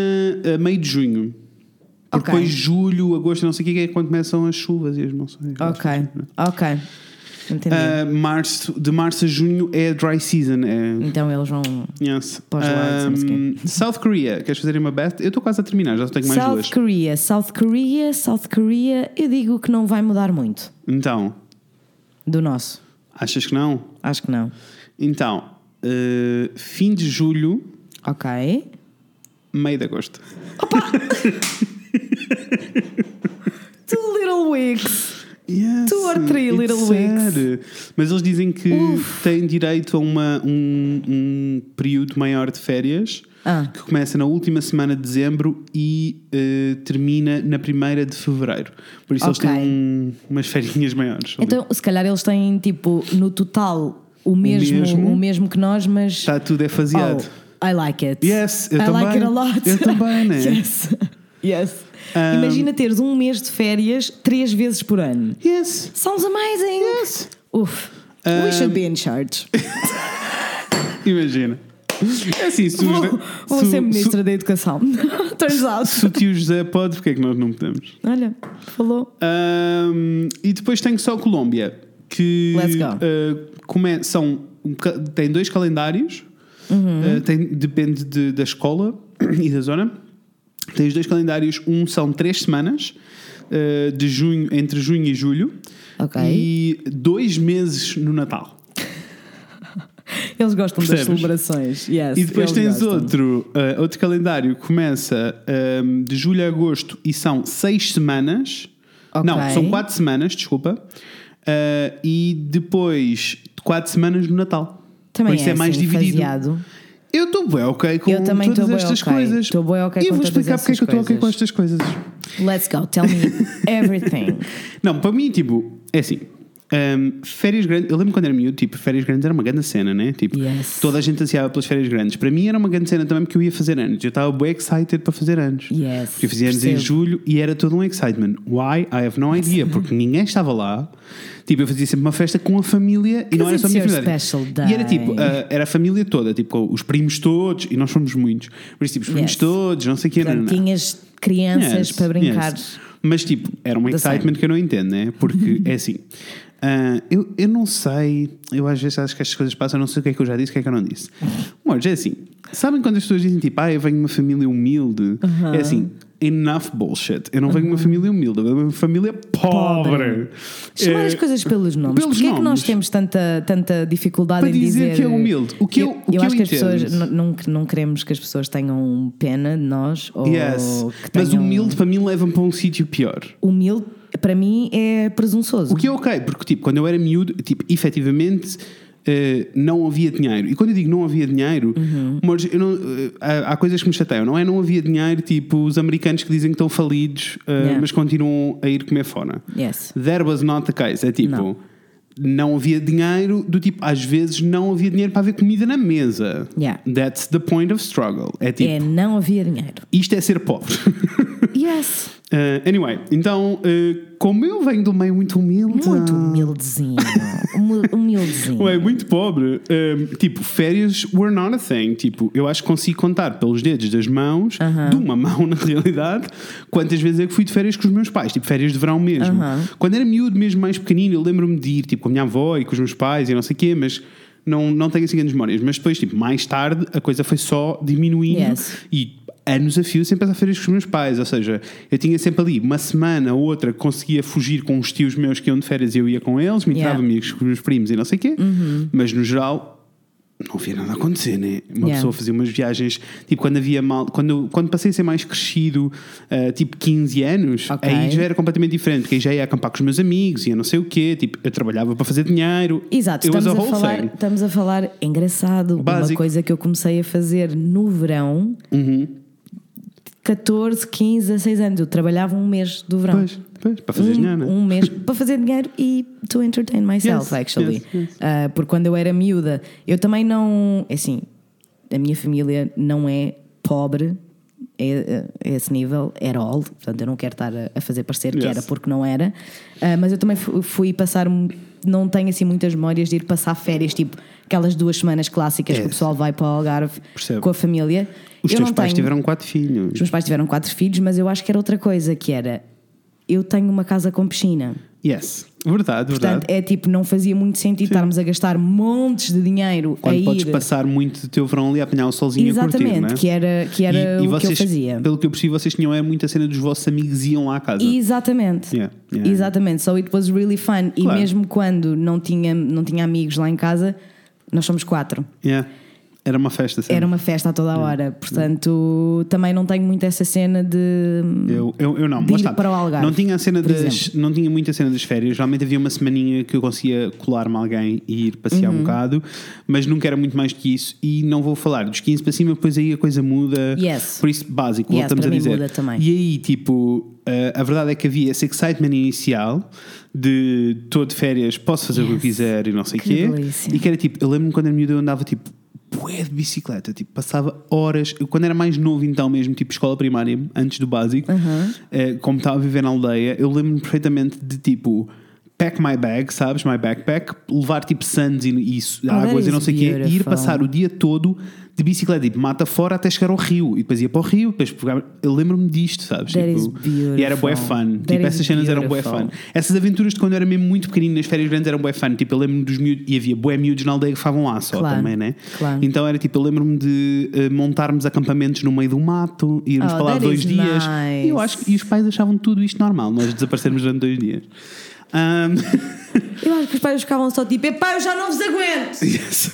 a meio de junho. E Ok. Depois julho, agosto, não sei o que, é quando começam as chuvas e as sei. Ok. Ok. Uh, março, de março a junho é dry season. É, então eles vão. yes. Para os lados, não sei o Um, South Korea, queres fazer uma best? Eu estou quase a terminar, já tenho mais South duas. Korea, South Korea, South Korea, eu digo que não vai mudar muito Então, do nosso. achas que não? Acho que não. Então, uh, fim de julho, Ok. meio de agosto. Two little weeks. Yes, Two or three little sad. Mas eles dizem que têm direito a uma, um, um período maior de férias Ah. que começa na última semana de dezembro e eh, termina na primeira de fevereiro. Por isso Ok. eles têm um- umas ferinhas maiores. Então, se calhar eles têm tipo no total o mesmo, o mesmo? mesmo, que nós, mas. Está tudo é faseado. Oh, I like it. Yes, eu I também. like it a lot. Eu também, né? yes. Yes. Um, Imagina teres um mês de férias três vezes por ano. Yes. Sounds amazing. Yes. Uf. Um, We should be in charge. Imagina. É assim, se, Vou, José- vou ser ministra da Educação. Turns out. se o tio José pode, porque é que nós não podemos? Olha, falou. Um, e depois tenho só a Colômbia, que Let's go. uh, come- são, tem dois calendários, uh, tem- depende de- da escola e da zona. Tem os dois calendários, um são três semanas, uh, de junho, entre junho e julho, Ok. e dois meses no Natal. Eles gostam das Percebes? celebrações. Yes, E depois tens gostam. outro, uh, outro calendário que começa um, de julho a agosto e são seis semanas. Ok. Não, são quatro semanas, desculpa. Uh, e depois quatro semanas no Natal. Também Por isso é, mais assim, dividido. faseado. Eu estou bem ok com Eu também todas estas ok. coisas. Estou bué ok e eu com vou explicar porque é que eu estou ok com estas coisas. Let's go, tell me everything. Não, para mim, tipo, é assim. Um, férias grandes, eu lembro quando era miúdo, tipo, férias grandes era uma grande cena, né? Tipo, Yes. toda a gente ansiava pelas férias grandes. Para mim era uma grande cena também porque eu ia fazer anos. Eu estava bem excited para fazer anos. Yes, Porque eu fazia anos em julho e era todo um excitement. Why? I have no idea. Porque ninguém estava lá. Tipo, eu fazia sempre uma festa com a família e não era só a minha família. E era tipo, ah, era a família toda, tipo, com os primos todos, e nós fomos muitos. Por isso, tipo, os primos Yes. todos, não sei o que. Portanto, tinhas crianças para brincar. Mas tipo, era um excitement que eu não entendo, né? Porque é assim. Ah, eu, eu não sei, eu às vezes acho que estas coisas passam, eu não sei o que é que eu já disse, o que é que eu não disse. Mas é assim, sabem quando as pessoas dizem tipo, ah, eu venho de uma família humilde? É assim, enough bullshit. Eu não venho de uma família humilde, eu venho de uma família pobre. Chamar Eh, as coisas pelos nomes. pelos Porquê é que nós nomes. temos tanta, tanta dificuldade Para em dizer dizer que é humilde. O que eu- o que acho eu que as pessoas não, não queremos que as pessoas tenham pena de nós ou Yes. que Mas tenham humilde para mim leva-me para um sítio pior. humilde para mim é presunçoso. O que é ok, porque tipo, quando eu era miúdo, tipo, efetivamente eh, não havia dinheiro. E quando eu digo não havia dinheiro, Uhum. mas não, eh, há, há coisas que me chateiam, não é? Não havia dinheiro, tipo os americanos que dizem que estão falidos, eh, Yeah. mas continuam a ir comer fora. Yes. There was not the case. É tipo. Não. Não havia dinheiro, do tipo, às vezes não havia dinheiro para haver comida na mesa. Yeah. That's the point of struggle. É tipo, É, não havia dinheiro. isto é ser pobre. Yes. Uh, anyway, então, uh, como eu venho de um meio muito humilde. Muito humildezinho. Humil- humildezinho. Ué, muito pobre. Um, tipo, férias were not a thing. Tipo, eu acho que consigo contar pelos dedos das mãos, de uma mão na realidade, quantas vezes é que fui de férias com os meus pais. Tipo, férias de verão mesmo. Quando era miúdo, mesmo mais pequenino, eu lembro-me de ir tipo, com a minha avó e com os meus pais e não sei o quê, mas não, não tenho assim grandes memórias. Mas depois, tipo, mais tarde, a coisa foi só diminuindo Yes. e anos a fio sempre a férias com os meus pais. Ou seja, eu tinha sempre ali uma semana ou outra que conseguia fugir com os tios meus que iam de férias e eu ia com eles, me Yeah. entrava amigos com os meus primos e não sei o quê, mas no geral não havia nada a acontecer, né? Uma Yeah. pessoa fazia umas viagens, tipo, quando havia mal, quando, quando passei a ser mais crescido, ah, tipo 15 anos, Ok. aí já era completamente diferente, porque aí já ia acampar com os meus amigos, ia não sei o quê, tipo, eu trabalhava para fazer dinheiro. Exato, estamos a, falar, thing. estamos a falar engraçado. Uma Básico. coisa que eu comecei a fazer no verão, Uhum. 14, 15, 16 anos. Eu trabalhava um mês do verão. Pois, pois, para fazer um, dinheiro, né? um mês para fazer dinheiro e to entertain myself, Yes, actually. yes, yes. Ah, porque quando eu era miúda, eu também não. é Assim, a minha família não é pobre é, a esse nível, at all. Portanto, eu não quero estar a, a fazer parecer que era porque não era. Ah, mas eu também fu- fui passar. Não tenho assim muitas memórias de ir passar férias, tipo aquelas duas semanas clássicas que o pessoal vai para o Algarve Percebo. com a família. Os eu teus pais tenho- tiveram quatro filhos. os meus pais tiveram quatro filhos, mas eu acho que era outra coisa, que era eu tenho uma casa com piscina. Yes, verdade, Portanto, verdade. é tipo, não fazia muito sentido estarmos a gastar montes de dinheiro a Quando ir. podes passar muito do teu verão ali a apanhar o solzinho a curtir, Exatamente, é? que era, que era o que eu fazia. Pelo que eu percebi, vocês tinham é muita cena dos vossos amigos iam lá à casa. Exatamente. Yeah, yeah. Exatamente. So it was really fun. E Claro. mesmo quando não tinha, não tinha amigos lá em casa, nós somos quatro. Yeah. Era uma festa, sempre. Era uma festa a toda a hora. Portanto, também não tenho muito essa cena de. Eu, eu, eu não, de ir para o Algarve, não tinha a cena das, não tinha muita cena das férias. Geralmente havia uma semaninha que eu conseguia colar-me a alguém e ir passear Uhum. um bocado, mas nunca era muito mais que isso. E não vou falar dos 15 para cima, depois aí a coisa muda. Yes. Por isso, básico, Yes, voltamos a dizer. muda também. E aí, tipo, eh, a verdade é que havia esse excitement inicial de estou de férias, posso fazer o que eu Yes. quiser e não sei o Que quê. delícia. E que era tipo, eu lembro-me quando era miúdo eu andava tipo. Bué de bicicleta, tipo, passava horas. Eu, quando era mais novo, então mesmo, tipo escola primária, antes do básico, eh, como estava a viver na aldeia, eu lembro-me perfeitamente de tipo pack my bag, sabes? My backpack, levar tipo sands e, e Oh, águas e não sei o quê, e ir passar o dia todo de bicicleta, tipo, mata fora até chegar ao rio. E depois ia para o rio, depois pegava. Eu lembro-me disto, sabes? That Tipo, e era bué fun. That tipo, essas cenas eram bué fun. Essas aventuras de quando eu era mesmo muito pequenino nas férias grandes eram bué fun. Tipo, eu lembro-me dos miúdos, e havia bué miúdos na aldeia que favam lá só Claro, também, né? claro. Então era tipo, eu lembro-me de eh, montarmos acampamentos no meio do mato, irmos Oh, para lá dois is dias. nice. E eu acho que e os pais achavam tudo isto normal, nós desaparecermos durante dois dias. Um, Eu acho que os pais ficavam só tipo: epá, eu já não vos aguento. yes.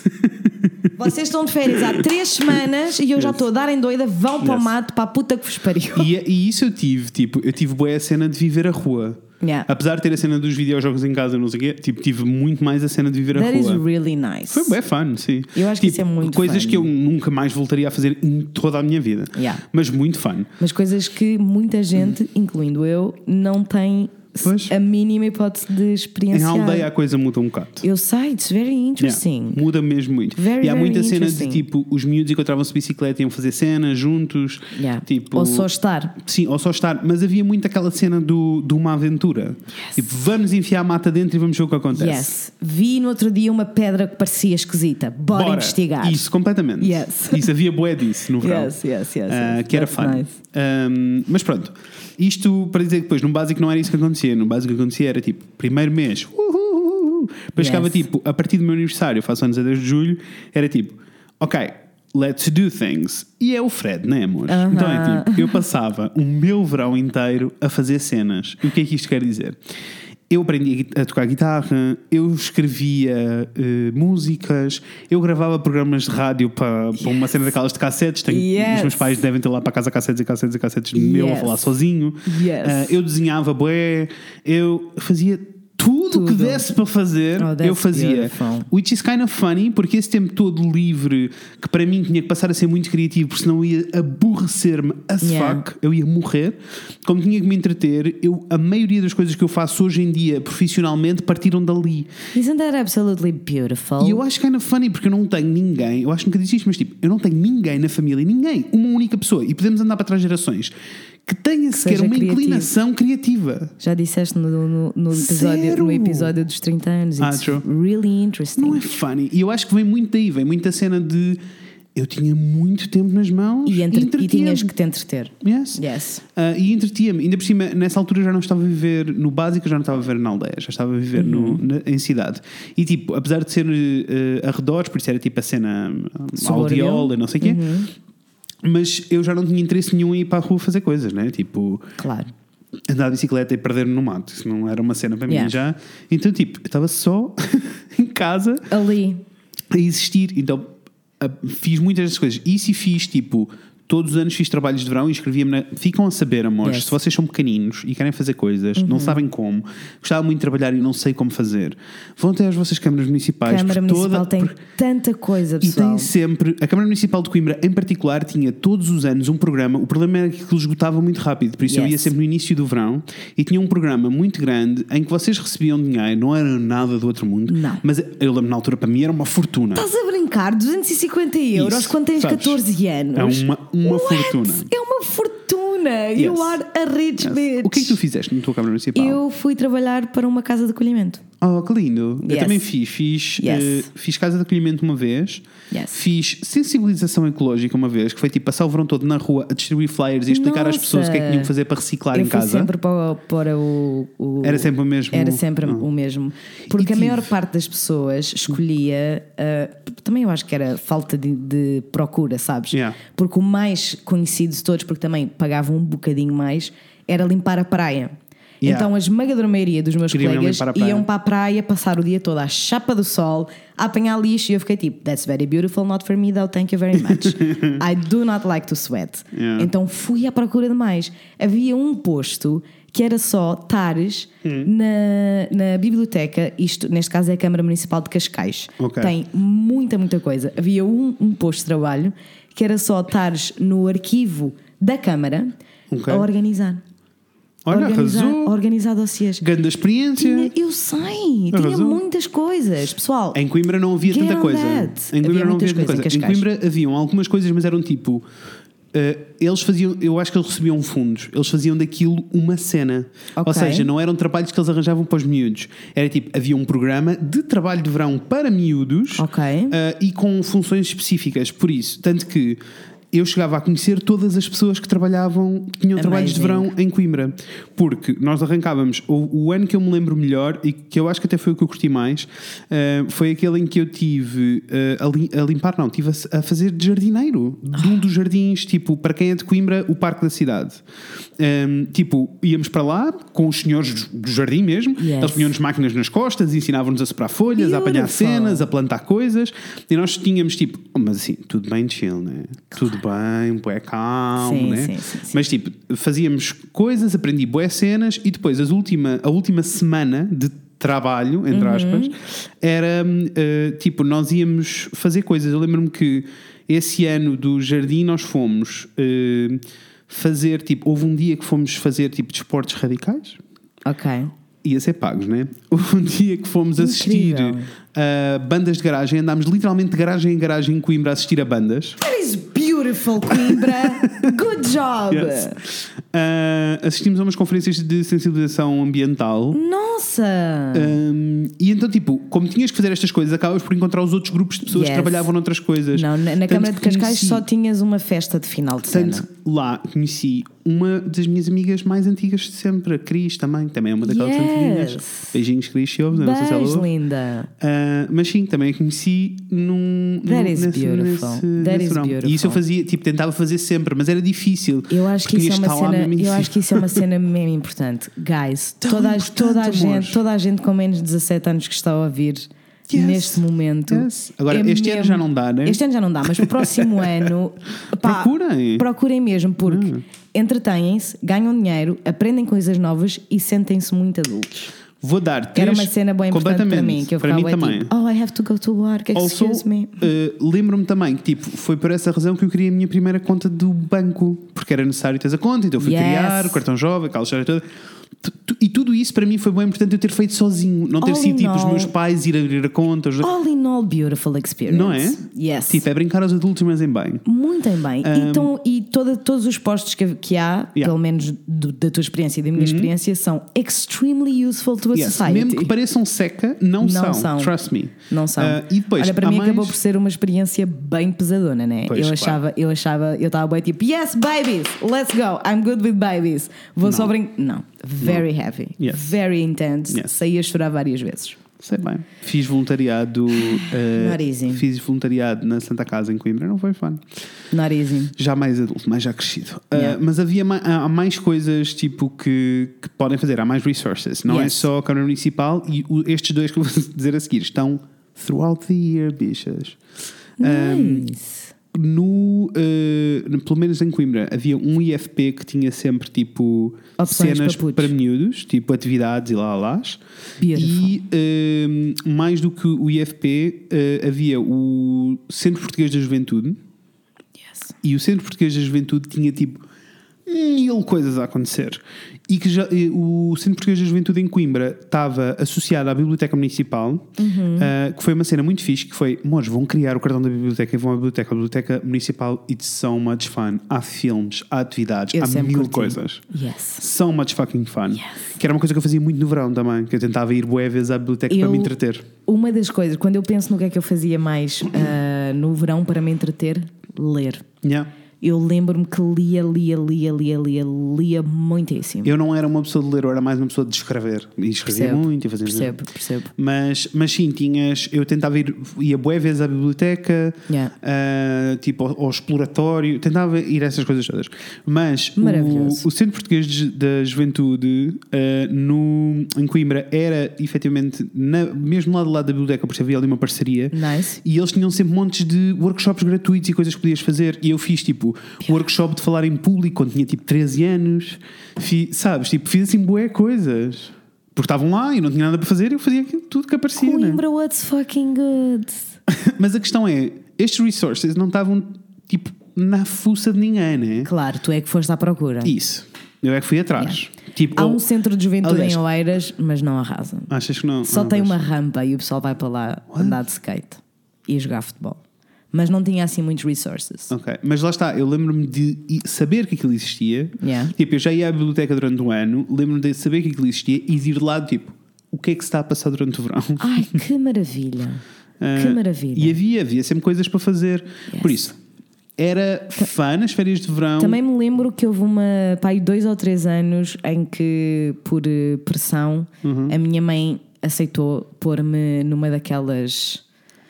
Vocês estão de férias há três semanas e eu já Yes. estou a dar em doida, vão para o Yes. mato, para a puta que vos pariu. E, e isso eu tive, tipo, eu tive boa a cena de viver a rua. Yeah. Apesar de ter a cena dos videojogos em casa, não sei o quê, tipo, tive muito mais a cena de viver a That is rua. really nice. Foi bem fun, sim. Eu acho que Tipo, isso é muito Coisas fun. que eu nunca mais voltaria a fazer em toda a minha vida. Yeah. Mas muito fun. Mas coisas que muita gente, incluindo eu, não tem Pois. a mínima hipótese de Em experienciar. aldeia a coisa muda um bocado. Eu sei, it's very Yeah, interesting. muda mesmo muito. Very, e há muita cena de tipo, os miúdos encontravam-se de bicicleta e iam fazer cenas juntos. Yeah. Tipo, Ou só estar. Sim, ou só estar. Mas havia muito aquela cena do, de uma aventura. Tipo, vamos enfiar a mata dentro e vamos ver o que acontece. Yes. Vi no outro dia uma pedra que parecia esquisita. Bora, investigar. Isso, completamente. Yes. Isso havia bué disso no verão. Yes, yes, yes, Ah, yes. que era fun. nice. Um, mas pronto, isto para dizer que depois no básico não era isso que acontecia. No básico que acontecia era tipo, primeiro mês, uhuhuhu. depois Yes. chegava tipo, a partir do meu aniversário, eu faço anos a 10 de julho, era tipo, ok, let's do things. E é o Fred, não é, amor? Então é tipo, eu passava o meu verão inteiro a fazer cenas. E o que é que isto quer dizer? Eu aprendi a tocar guitarra, eu escrevia eh, músicas, eu gravava programas de rádio para, para uma cena daquelas de cassetes. Tenho, Yes. Os meus pais devem ter lá para casa cassetes e cassetes e cassetes de meu a Yes. falar sozinho. Yes. Ah, eu desenhava bué, eu fazia tudo o que Tudo. desse para fazer, Oh, eu fazia. beautiful. Which is kind of funny, porque esse tempo todo livre, que para mim tinha que passar a ser muito criativo, porque senão eu ia aborrecer-me as Yeah. fuck, eu ia morrer. Como tinha que me entreter, eu, a maioria das coisas que eu faço hoje em dia profissionalmente partiram dali. Isn't that absolutely beautiful? E eu acho kind of funny porque eu não tenho ninguém, eu acho que nunca disse isto, mas tipo, eu não tenho ninguém na família, ninguém, uma única pessoa, e podemos andar para trás gerações, que tenha sequer seja uma criativo. inclinação criativa. Já disseste no, no, no episódio, no episódio dos 30 anos. Ah, It's true. really interesting. Não é funny. E eu acho que vem muito daí, vem muito da cena de eu tinha muito tempo nas mãos E, entre, e entretia-me. tinhas que te entreter. Yes. Yes. Ah, e entretia-me. Ainda por cima, nessa altura eu já não estava a viver no básico, eu já não estava a viver na aldeia, já estava a viver no- Uhum. na- em cidade. E tipo, apesar de ser uh, arredores, por isso era tipo a cena um, aldeola, não sei o quê, Uhum. Mas eu já não tinha interesse nenhum em ir para a rua fazer coisas, né? Tipo, Claro. andar de bicicleta e perder-me no mato. Isso não era uma cena para Yeah. mim já. Então, tipo, eu estava só em casa Ali. a existir. Então, fiz muitas dessas coisas. Isso e fiz tipo. Todos os anos fiz trabalhos de verão e escrevia-me na... Ficam a saber, amores, Yes. se vocês são pequeninos e querem fazer coisas, Uhum. não sabem como, gostava muito de trabalhar e não sei como fazer, vão até às vossas câmaras municipais. Câmara Municipal toda- tem porque- tanta coisa, e pessoal. tem sempre, a Câmara Municipal de Coimbra em particular tinha todos os anos um programa, o problema era que aquilo esgotava muito rápido, por isso eu Yes. ia sempre no início do verão e tinha um programa muito grande em que vocês recebiam dinheiro, não era nada do outro mundo, Não. mas eu lembro na altura para mim era uma fortuna. Estás a brincar? 250 euros Isso, quando tens sabes? 14 anos. É uma- uma What? fortuna. É uma fortuna. You Yes. are a rich bitch. O que é que tu fizeste na tua Câmara Municipal? Eu fui trabalhar para uma casa de acolhimento. Oh, que lindo. Eu Yes. também fiz. Fiz, Yes. eh, fiz casa de acolhimento uma vez. Yes. Fiz sensibilização ecológica uma vez, que foi tipo passar o verão todo na rua a distribuir flyers e explicar às Nossa. pessoas o que é que tinham que fazer para reciclar eu em casa. sempre para, para o, o- Era sempre o mesmo? Era sempre Ah. o mesmo. Porque E a maior tive- parte das pessoas escolhia. ah, também eu acho que era falta de, de procura, sabes? Yeah. Porque o mais conhecido de todos, porque também pagavam um bocadinho mais, era limpar a praia. Yeah. Então a esmagadora maioria dos meus Queriam colegas limpar a praia. iam para a praia passar o dia todo à chapa do sol, a apanhar lixo e eu fiquei tipo, that's very beautiful, not for me though, thank you very much. I do not like to sweat. Yeah. Então fui à procura de mais. Havia um posto que era só tares Hum. na, na biblioteca, isto neste caso é a Câmara Municipal de Cascais. Ok. Tem muita, muita coisa. Havia um, um posto de trabalho que era só tares no arquivo da Câmara Ok. a organizar. Olha, organizar, arrasou. organizar dossiês. Grande experiência. Tinha, eu sei, tinha Arrasou. muitas coisas. Pessoal, Em Coimbra não havia tanta coisa. that. Em Coimbra Havia não havia tanta coisa. em Em. Coimbra haviam algumas coisas, mas eram tipo. eh, eles faziam, eu acho que eles recebiam fundos, eles faziam daquilo uma cena. Ok. Ou seja, não eram trabalhos que eles arranjavam para os miúdos. Era tipo, havia um programa de trabalho de verão para miúdos Ok. eh, e com funções específicas. Por isso, tanto que eu chegava a conhecer todas as pessoas que trabalhavam, que tinham trabalhos de Amazing. verão em Coimbra. Porque nós arrancávamos, o, o ano que eu me lembro melhor e que eu acho que até foi o que eu curti mais, eh, foi aquele em que eu tive eh, a, li- a limpar, não, tive a, a fazer de jardineiro, de um dos jardins, tipo, para quem é de Coimbra, o Parque da Cidade. Ehm, tipo, íamos para lá com os senhores do jardim mesmo, Yes. eles punham-nos máquinas nas costas, ensinavam-nos a soprar folhas, a apanhar Beautiful. cenas, a plantar coisas, e nós tínhamos tipo, oh, mas assim, tudo bem chill, né? Tudo bem, bué calmo, Sim, né? sim, sim, sim. Mas tipo, fazíamos coisas, aprendi bué cenas e depois as última, a última semana de trabalho, entre Uhum. aspas, era eh, tipo, nós íamos fazer coisas. Eu lembro-me que esse ano do jardim nós fomos eh, fazer, tipo, houve um dia que fomos fazer tipo desportos radicais ok. ia ser pagos, né? Houve um dia que fomos assistir a bandas de garagem, andámos literalmente de garagem em garagem em Coimbra a assistir a bandas. Beautiful, Coimbra. Good job. Yes. Ah, assistimos a umas conferências de sensibilização ambiental. Nossa. Um, e então, tipo, como tinhas que fazer estas coisas, acabas por encontrar os outros grupos de pessoas Yes. que trabalhavam noutras coisas. Não, na, na Câmara de Cascais conheci- só tinhas uma festa de final de. Tanto lá conheci uma das minhas amigas mais antigas de sempre, a Cris também, também é uma daquelas Yes. antiguinhas. Beijinhos, Cris, se ouves, não sei se ela ouve. linda. Ah, mas sim, também a conheci num. That num- is beautiful. That is verão. beautiful. E isso eu fazia, tipo, tentava fazer sempre, mas era difícil. Eu acho que isso é uma cena, mesmo eu acho que isso é uma cena mesmo importante. Guys, Tão toda a, importante, toda a amor. gente, toda a gente com menos de 17 anos que está a ouvir Yes. neste momento. Yes. Agora, é este ano já não dá, né? Este ano já não dá, mas para o próximo ano pá, Procurem. Procurem mesmo, porque Hum. entretêm-se, ganham dinheiro, aprendem coisas novas e sentem-se muito adultos. Vou dar Que era três- uma cena bem importante para completamente. mim, que eu para mim também. tipo, oh, I have to go to work, Also, excuse me. eh, lembro-me também que tipo, foi por essa razão que eu queria a minha primeira conta do banco, porque era necessário ter a conta, então eu fui Yes. criar o cartão jovem, aquela história toda. E tudo isso para mim foi bem importante eu ter feito sozinho, não ter All sido tipo os all- meus pais ir abrir a conta. os- All in all, beautiful experience. Não é? Yes. Tipo, é brincar aos adultos, mas em bem. Muito bem. Então, e toda, todos os postos que, que há, Yeah. Uhum. pelo menos do- da tua experiência e da minha experiência, são extremely useful to a Yes. society. Mesmo que pareçam seca, não, Não são. são. Trust me. Não são. Ah, e depois, Olha, para mim mais- acabou por ser uma experiência bem pesadona, né? Pois, eu, claro. achava, eu achava, eu estava bem tipo, yes, babies, let's go, I'm good with babies. Vou só brincar. Não, very heavy, Yes. very intense. Yes. Saí a chorar várias vezes. Sei bem. Fiz voluntariado. eh, Not easy. fiz voluntariado na Santa Casa em Coimbra, não foi fun. Not easy. Já mais adulto, mais já crescido. Uh, Yeah. mas havia ma- há mais coisas tipo que, que podem fazer, há mais resources. Não é Yes. só a Câmara Municipal e o- estes dois que eu vou dizer a seguir estão throughout the year, bichas. Nice. No, eh, no- pelo menos em Coimbra, havia um IFP que tinha sempre tipo Opções cenas para para, miúdos, tipo atividades e lá lá. Beautiful. E eh, mais do que o IFP, eh, havia o Centro Português da Juventude. Yes. E o Centro Português da Juventude tinha tipo mil coisas a acontecer. E que já, o Centro Português da Juventude em Coimbra estava associado à Biblioteca Municipal, ah, que foi uma cena muito fixe, que foi, mores, vão criar o cartão da biblioteca e vão à biblioteca. A Biblioteca Municipal, it's so much fun. Há filmes, há atividades, Eu há mil curti. coisas. Yes. So much fucking fun. Yes. Que era uma coisa que eu fazia muito no verão também, que eu tentava ir bué vezes à biblioteca para Eu- me entreter. Uma das coisas, quando eu penso no que é que eu fazia mais ah, no verão para me entreter, ler. Yeah. Eu lembro-me que lia, lia, lia, lia, lia, lia muitíssimo. Eu não era uma pessoa de ler, eu era mais uma pessoa de escrever. E escrevia Percebo, muito e fazia Percebo, percebo. Mas, mas sim, tinhas. Eu tentava ir, ia bué vezes à biblioteca, Yeah. ah, tipo ao, ao exploratório, tentava ir a essas coisas todas. Mas o, o Centro Português de- da Juventude ah, no, em Coimbra era efetivamente na, mesmo lá do lado da biblioteca, porque havia ali uma parceria. Nice. E eles tinham sempre montes de workshops gratuitos e coisas que podias fazer. E eu fiz tipo workshop de falar em público quando tinha tipo 13 anos. Fi- sabes? Tipo, fiz assim bué coisas. Porque estavam lá e não tinha nada para fazer e eu fazia aquilo tudo que aparecia. né? Coimbra, what's fucking good? Mas a questão é: estes resources não estavam tipo na fuça de ninguém, né? Claro, tu é que foste à procura. Isso. Eu é que fui atrás. Tipo, Há ou- um centro de juventude Aliás- em Oeiras, mas não arrasa. Achas que não? Só não tem uma rampa e o pessoal vai para lá andar de skate e jogar futebol. Mas não tinha assim muitos resources. Ok, mas lá está, eu lembro-me de saber que aquilo existia. Yeah. Tipo, eu já ia à biblioteca durante um ano, lembro-me de saber que aquilo existia e de ir de lado, tipo, o que é que se está a passar durante o verão? Ai, que maravilha! que Ah, maravilha! E havia, havia sempre coisas para fazer. Yes. Por isso, era fã nas férias de verão. Também me lembro que houve uma, pai, dois ou três anos em que, por eh, pressão, Uhum. a minha mãe aceitou pôr-me numa daquelas.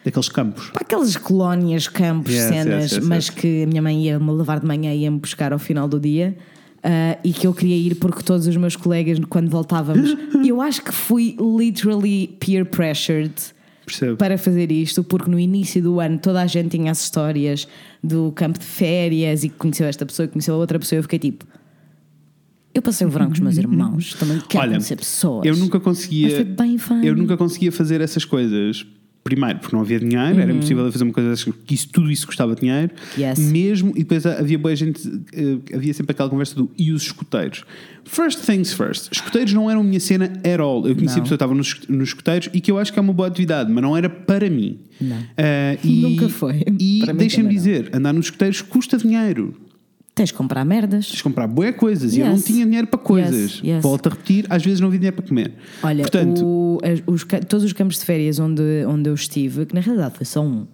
Daqueles campos. pá, Aquelas colónias, campos, Yes, cenas, yes, yes, mas que a minha mãe ia-me levar de manhã e ia-me buscar ao final do dia. ah, e que eu queria ir porque todos os meus colegas, quando voltávamos, eu acho que fui literally peer pressured Percebo. para fazer isto, porque no início do ano toda a gente tinha as histórias do campo de férias e que conheceu esta pessoa e conheceu a outra pessoa. Eu fiquei tipo. Eu passei o verão com os meus irmãos, também quero Olha, conhecer pessoas. Eu nunca Mas conseguia. foi bem fun. Eu nunca conseguia fazer essas coisas. Primeiro, porque não havia dinheiro, era impossível fazer uma coisa que isso, tudo isso custava dinheiro. Uhum. Yes. Mesmo, e depois havia boa gente, eh, havia sempre aquela conversa do e os escuteiros. First things first, escuteiros não eram minha cena at all. Eu conhecia pessoas que estavam nos, nos escuteiros e que eu acho que é uma boa atividade, mas não era para mim. Não. Eh, e, Nunca foi. E deixem-me dizer, andar nos escuteiros custa dinheiro. Tens de comprar merdas. Tens de comprar boé coisas e eu não Yes. tinha dinheiro para coisas. Yes, yes. Volto a repetir, às vezes não havia dinheiro para comer. Olha, Portanto, o- os todos os campos de férias onde, onde eu estive, que na realidade foi só um,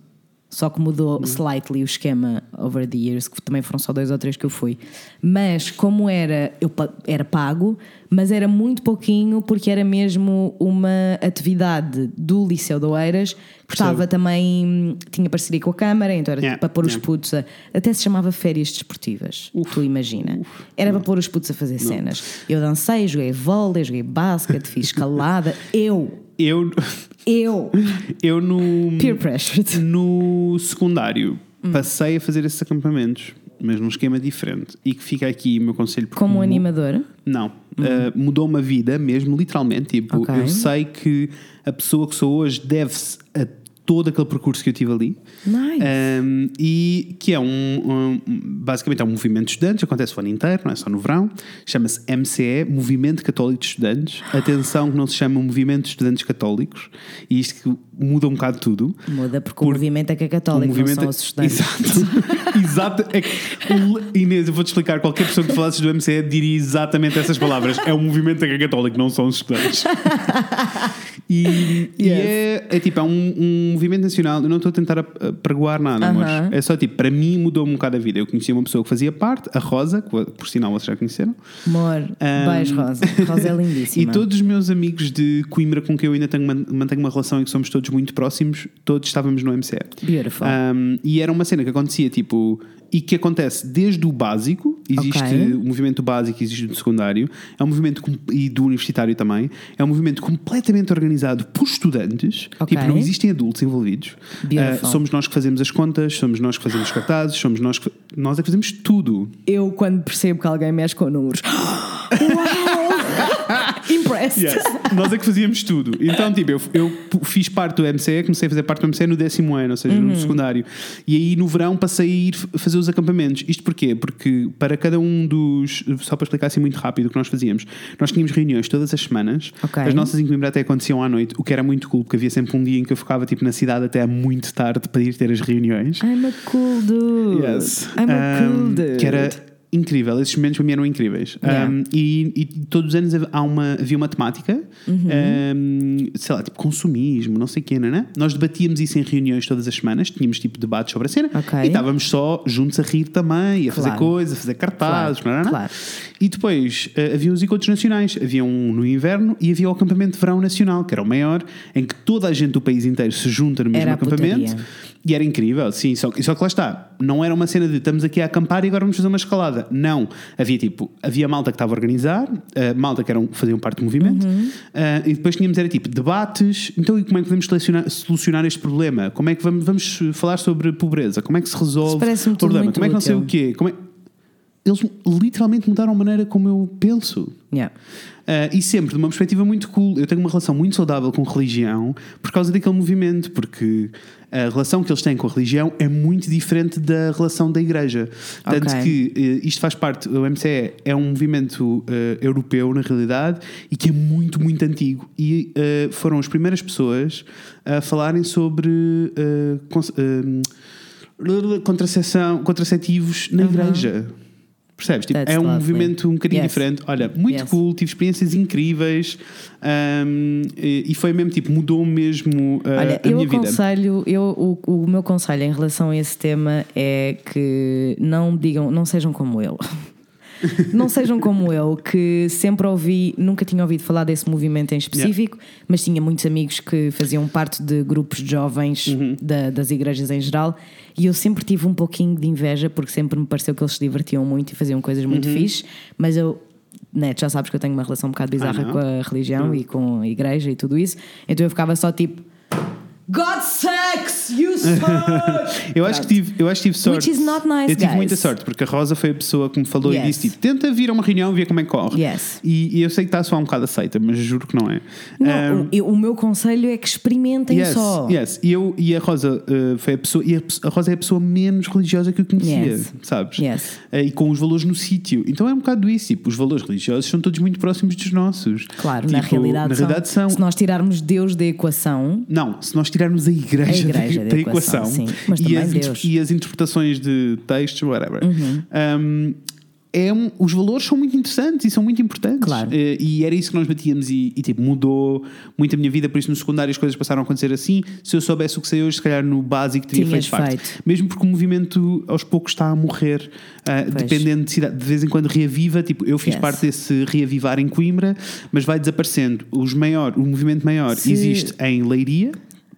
só que mudou slightly o esquema over the years, que também foram só dois ou três que eu fui. Mas como era, eu era pago, mas era muito pouquinho porque era mesmo uma atividade do Liceu de Oeiras, que estava também, tinha parceria com a Câmara, então era Yeah, para pôr os yeah. putos a, até se chamava férias desportivas, tu imagina. Era para pôr os putos a fazer cenas. Eu dancei, joguei vôlei, joguei basquete, fiz escalada, eu, eu, eu, eu no, peer pressured. no secundário Hum. passei a fazer esses acampamentos, mas num esquema diferente. E que fica aqui o meu conselho. Como mu- animadora. Não. Uh, mudou uma vida mesmo, literalmente. Tipo, Ok. eu sei que a pessoa que sou hoje deve-se a todo aquele percurso que eu tive ali. Nice. Um, e que é um, um- basicamente é um movimento de estudantes, acontece o ano inteiro, não é só no verão. Chama-se MCE, Movimento Católico de Estudantes. Atenção que não se chama Movimento de Estudantes Católicos, e isto que muda um bocado tudo. Muda porque o movimento é que é O católico, não são os estudantes. Exato. Exato. É que, Inês, eu vou-te explicar. Qualquer pessoa que falasses do MCE diria exatamente essas palavras. É um movimento que é católico, não são os estudantes. E, e Yes. é, é tipo, é um, um movimento nacional. Eu não estou a tentar pregoar nada, Aham. mas é só tipo, para mim mudou um bocado a vida. Eu conheci uma pessoa que fazia parte, a Rosa, que por sinal vocês já conheceram. Amor, Um, beijo, Rosa. Rosa é E lindíssima. todos os meus amigos de Coimbra com quem eu ainda tenho, man- mantenho uma relação e que somos todos muito próximos, todos estávamos no MCE. Beautiful. Um, e era uma cena que acontecia tipo. E que acontece desde o básico, existe Ok. o movimento básico, existe do secundário, é um movimento e do universitário também, é um movimento completamente organizado por estudantes, Ok. tipo, não existem adultos envolvidos. Uh, somos nós que fazemos as contas, somos nós que fazemos os cartazes, somos nós que nós é que fazemos tudo. Eu, quando percebo que alguém mexe com números, uau! Impressed! Yes. Nós é que fazíamos tudo. Então, tipo, eu, eu fiz parte do MCE, comecei a fazer parte do MCE no décimo ano, ou seja, Uhum. no secundário. E aí no verão passei a ir fazer os acampamentos. Isto porquê? Porque para cada um dos. Só para explicar assim muito rápido o que nós fazíamos, nós tínhamos reuniões todas as semanas. Ok. As nossas em Coimbra até aconteciam à noite, o que era muito cool, porque havia sempre um dia em que eu ficava tipo, na cidade até muito tarde para ir ter as reuniões. I'm a cool dude. Yes. I'm a Um, cool dude. Que era incrível, esses momentos para mim eram incríveis. Yeah. Um, e, e todos os anos há uma, havia uma temática, Uhum. um, sei lá, tipo consumismo, não sei o quê, não é? Nós debatíamos isso em reuniões todas as semanas, tínhamos tipo debates sobre a cena Ok. e estávamos só juntos a rir também, a fazer Claro. coisas, a fazer cartazes, Claro, não é? claro. E depois eh, havia os encontros nacionais, havia um no inverno e havia o acampamento de verão nacional, que era o maior, em que toda a gente do país inteiro se junta no mesmo Era acampamento. putaria. E era incrível, sim, só, que- só que lá está. Não era uma cena de estamos aqui a acampar e agora vamos fazer uma escalada. Não. Havia tipo, havia malta que estava a organizar, eh, malta que eram, faziam parte do movimento, Uhum. eh, e depois tínhamos era tipo debates. Então, e como é que podemos solucionar, este problema? Como é que vamos, vamos falar sobre pobreza? Como é que se resolve o problema? Como é que não sei o quê? Como é... Eles literalmente mudaram a maneira como eu penso. Yeah. Uh, e sempre de uma perspectiva muito cool. Eu tenho uma relação muito saudável com religião por causa daquele movimento, porque a relação que eles têm com a religião é muito diferente da relação da igreja. Tanto Ok. que uh, isto faz parte, o MCE é um movimento uh, europeu, na realidade, e que é muito, muito antigo. E foram as primeiras pessoas a falarem sobre. contracepção, contraceptivos na igreja. Percebes? Tipo, é um lovely. movimento um bocadinho Yes. diferente. Olha, muito Yes. cool, tive experiências incríveis um, e, e foi mesmo tipo, mudou mesmo uh, Olha, a eu minha vida. aconselho, eu, o, o meu conselho em relação a esse tema é que não digam, não sejam como eu. não sejam como eu, que sempre ouvi, nunca tinha ouvido falar desse movimento em específico, mas tinha muitos amigos que faziam parte de grupos de jovens Uhum. da- das igrejas em geral, e eu sempre tive um pouquinho de inveja, porque sempre me pareceu que eles se divertiam muito e faziam coisas muito Uhum. fixe, mas eu. Né, tu já sabes que eu tenho uma relação um bocado bizarra Ah, com a religião e com a igreja e tudo isso, então eu ficava só tipo. God sucks, you suck! Eu acho, que tive, eu acho que tive sorte. Which is not nice, eu tive guys. muita sorte, porque a Rosa foi a pessoa que me falou Yes. e disse: tipo, tenta vir a uma reunião e ver como é que corre. Yes. E, e eu sei que está a soar um bocado aceita, mas juro que não é. Não, Um, o, eu- o meu conselho é que experimentem Yes, só. yes. E, eu, e a Rosa uh, foi a pessoa, e a, a Rosa é a pessoa menos religiosa que eu conhecia, Yes. sabes? Yes. Uh, e com os valores no sítio. Então é um bocado isso. Tipo, os valores religiosos são todos muito próximos dos nossos. Claro, na Tipo, realidade, na são, realidade são. Se nós tirarmos Deus da equação, Não, se nós tirarmos a igreja, A igreja da, da da equação, sim. Mas e, as Deus. Uhum. e as interpretações de textos, whatever, um, é um- os valores são muito interessantes e são muito importantes. Claro. Eh, e era isso que nós batíamos e, e, tipo, mudou muito a minha vida. Por isso, no secundário, as coisas passaram a acontecer assim. Se eu soubesse o que sei hoje, se calhar no básico teria Tinhas feito parte. feito. Mesmo porque o movimento aos poucos está a morrer, Pois. dependendo de cidade. De vez em quando reaviva. Tipo, eu fiz Yes. parte desse reavivar em Coimbra, mas vai desaparecendo. Os maior, o movimento maior Se- existe em Leiria,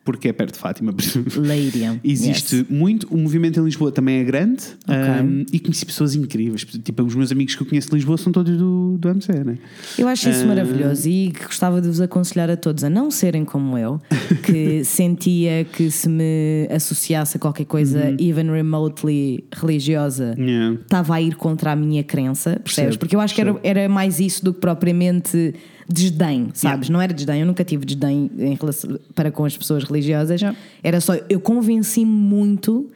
porque é perto de Fátima. Ladian. Existe Yes. muito, o movimento em Lisboa também é grande Ok. um, e conheci pessoas incríveis. Tipo, os meus amigos que eu conheço de Lisboa são todos do, do MC, né? Eu acho isso maravilhoso e gostava de vos aconselhar a todos a não serem como eu, que sentia que se me associasse a qualquer coisa, Uhum. even remotely religiosa, Yeah. estava a ir contra a minha crença, percebes? Percebo, Porque eu acho que era, era mais isso do que propriamente desdém, sabes? Não era desdém, eu nunca tive desdém em relação, para com as pessoas religiosas, Yeah. era só, eu convenci-me muito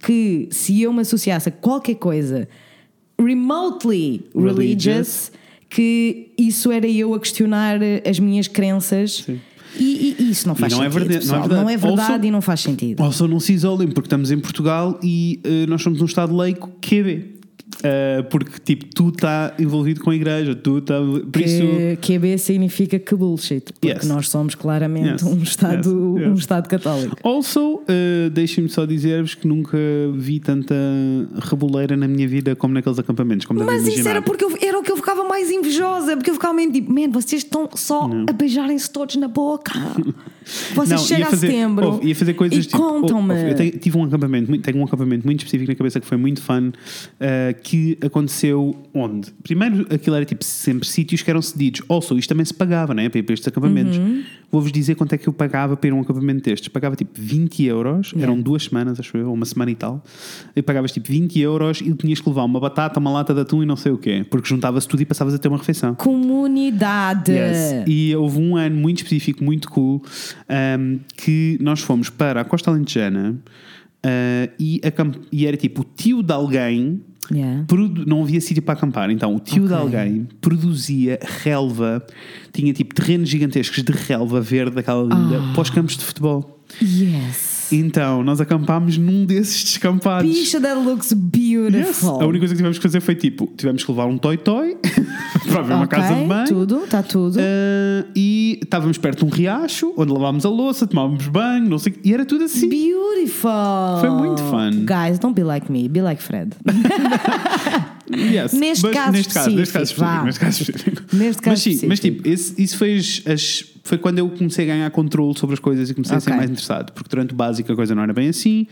que se eu me associasse a qualquer coisa remotely religious, Religious. que isso era eu a questionar as minhas crenças. E, e isso não faz não é sentido. verdade- não é verdade. Não é verdade Also- e não faz sentido. Ou só não se isolem, porque estamos em Portugal e eh, nós somos um Estado laico QB. Uh, porque tipo, tu está envolvido com a igreja, tu está. Por isso. Que QB significa que bullshit, porque Yes. nós somos claramente Yes. um, estado, Yes. Um Estado católico. Also, uh, deixem-me só dizer-vos que nunca vi tanta reboleira na minha vida como naqueles acampamentos. Como Mas isso era porque eu, era o que eu ficava mais invejosa, porque eu ficava meio tipo, man, vocês estão só a beijarem-se todos na boca. Vocês Não, chegam a fazer, setembro houve, ia fazer coisas e tipo. contam-me. houve, eu tenho- tive um acampamento, muito- tenho um acampamento muito específico na cabeça que foi muito fun, eh, que aconteceu onde? Primeiro, aquilo era tipo sempre sítios que eram cedidos. Also, isto também se pagava, né? Para ir para estes acampamentos. Uhum. Vou-vos dizer quanto é que eu pagava para ir a um acampamento destes. Pagava tipo 20 euros, eram duas semanas, acho eu, ou uma semana e tal. E pagavas tipo 20 euros e tinhas que levar uma batata, uma lata de atum e não sei o quê, porque juntava-se tudo e passavas a ter uma refeição. Comunidade. Yes. E houve um ano muito específico, muito cool, um, que nós fomos para a Costa Alentejana uh, e, e era tipo o tio de alguém. Yeah. Não havia sítio para acampar, então o tio de Ok. alguém produzia relva, tinha tipo terrenos gigantescos de relva verde, aquela linda, Ah. para os campos de futebol. Yes. Então nós acampámos num desses descampados. Bicha, that looks Yes. beautiful. A única coisa que tivemos que fazer foi tipo: tivemos que levar um toy-toy para ver uma casa de banho. Tudo, está tudo. Uh, e estávamos perto de um riacho onde lavávamos a louça, tomávamos banho, não sei e era tudo assim. Beautiful. Foi muito fun. Guys, don't be like me, be like Fred. Yes. Neste Mas caso neste caso, neste caso específico, neste caso específico. Neste caso mas sim, mas tipo, esse- isso foi, as- foi quando eu comecei a ganhar controle sobre as coisas e comecei a ser mais interessado, porque durante o básico a coisa não era bem assim.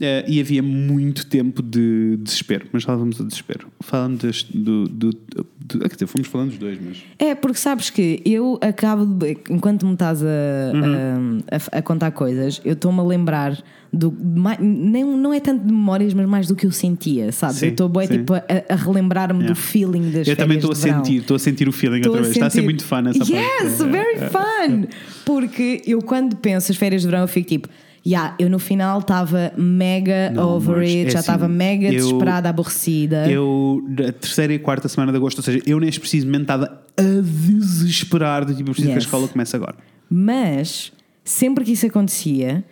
Eh, e havia muito tempo de desespero, mas já lá vamos a desespero. Falando deste, do, do, do- Quer dizer, fomos falando dos dois, mas. É, porque sabes que eu acabo de. Enquanto me estás a, Uhum. a, a contar coisas, eu estou-me a lembrar do. Nem, não é tanto de memórias, mas mais do que eu sentia, sabes? Sim, eu estou bem tipo, a, a relembrar-me Yeah. do feeling das Eu também estou a sentir, estou a sentir o feeling Estou outra vez. Está a ser sentir- muito fun essa parte. Yes, É, very é. fun! Porque eu quando penso as férias de verão, eu fico tipo, yeah, eu no final estava mega Não, over it, é já assim, estava mega eu- desesperada, aborrecida. Eu, da terceira e quarta semana de agosto, ou seja, eu neste preciso momento estava a desesperar do tipo, eu preciso que a Yes. escola comece agora. Mas sempre que isso acontecia,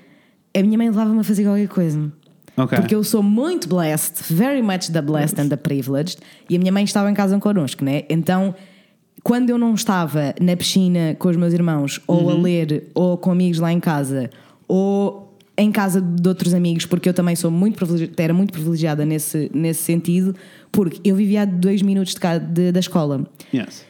a minha mãe levava-me a fazer qualquer coisa. Ok. Porque eu sou muito blessed, very much the blessed and the privileged, e a minha mãe estava em casa connosco, né? Então, quando eu não estava na piscina com os meus irmãos, ou a ler, ou com amigos lá em casa, ou em casa de outros amigos, porque eu também sou muito privilegiada, era muito privilegiada nesse, nesse sentido, porque eu vivia a dois minutos de cá, de- da escola Yes.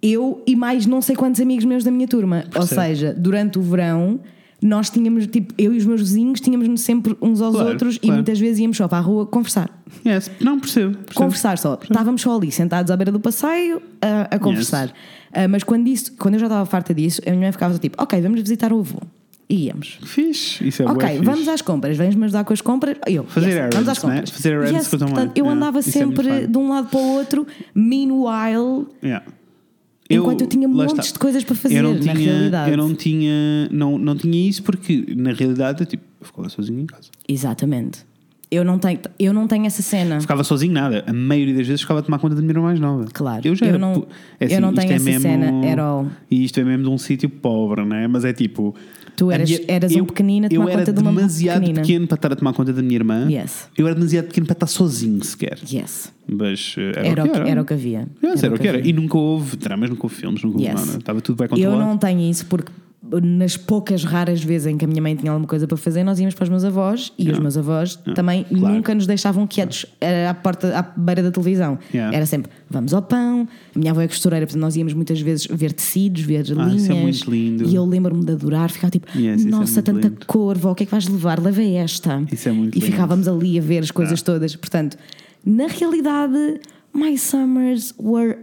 eu e mais não sei quantos amigos meus da minha turma. Ou Percebo. seja, durante o verão, nós tínhamos, tipo, eu e os meus vizinhos tínhamos sempre uns aos Claro, outros e claro. muitas vezes íamos só para a rua conversar. Yes. Não, percebo. percebo. Conversar só. Estávamos só ali, sentados à beira do passeio, a, a conversar. Ah, mas quando, isso, quando eu já estava farta disso, a minha mãe ficava tipo, ok, vamos visitar o avô. Íamos. Fixe. Isso é ok, bué vamos às compras, vens-me ajudar com as compras. Eu, Fazer yes, errands, vamos às né? compras. Fazer errands Yes, com a tua mãe. portanto, eu Yeah, andava isso é sempre fun. de um lado para o outro, meanwhile, Yeah. Enquanto eu tinha lá montes está. de coisas para fazer, eu não na tinha, realidade. Eu não tinha, não, não tinha isso porque, na realidade, eu, tipo, eu ficava sozinho em casa. Exatamente. Eu não tenho, eu não tenho essa cena. Ficava sozinho nada. A maioria das vezes ficava a tomar conta da minha irmã mais nova. Claro. Eu já Eu não- é eu não tenho é essa mesmo, cena at all. E isto é mesmo de um sítio pobre, né? Mas é tipo. Tu eras- eras um pequenino a tomar Eu era demasiado pequenina. pequeno para estar a tomar conta da minha irmã. Yes. Eu era demasiado pequeno para estar sozinho sequer. Yes. Mas eh, era, Era, o que era. era o que havia. Yes, era o que era. havia. E nunca houve dramas, nunca houve filmes, nunca houve Yes. nada. Estava tudo bem Eu controlado. não tenho isso porque nas poucas raras vezes em que a minha mãe tinha alguma coisa para fazer, nós íamos para os meus avós e os meus avós também claro. nunca nos deixavam quietos eh, à porta, à beira da televisão. Yeah. Era sempre vamos ao pão. A minha avó é costureira, portanto nós íamos muitas vezes ver tecidos, ver Ah, linhas. isso é muito lindo. E eu lembro-me de adorar, ficava tipo, Yes, é nossa, muito tanta lindo. cor, vó, o que é que vais levar? Leva esta. Isso é muito E lindo. ficávamos ali a ver as coisas todas. Portanto, na realidade, my summers were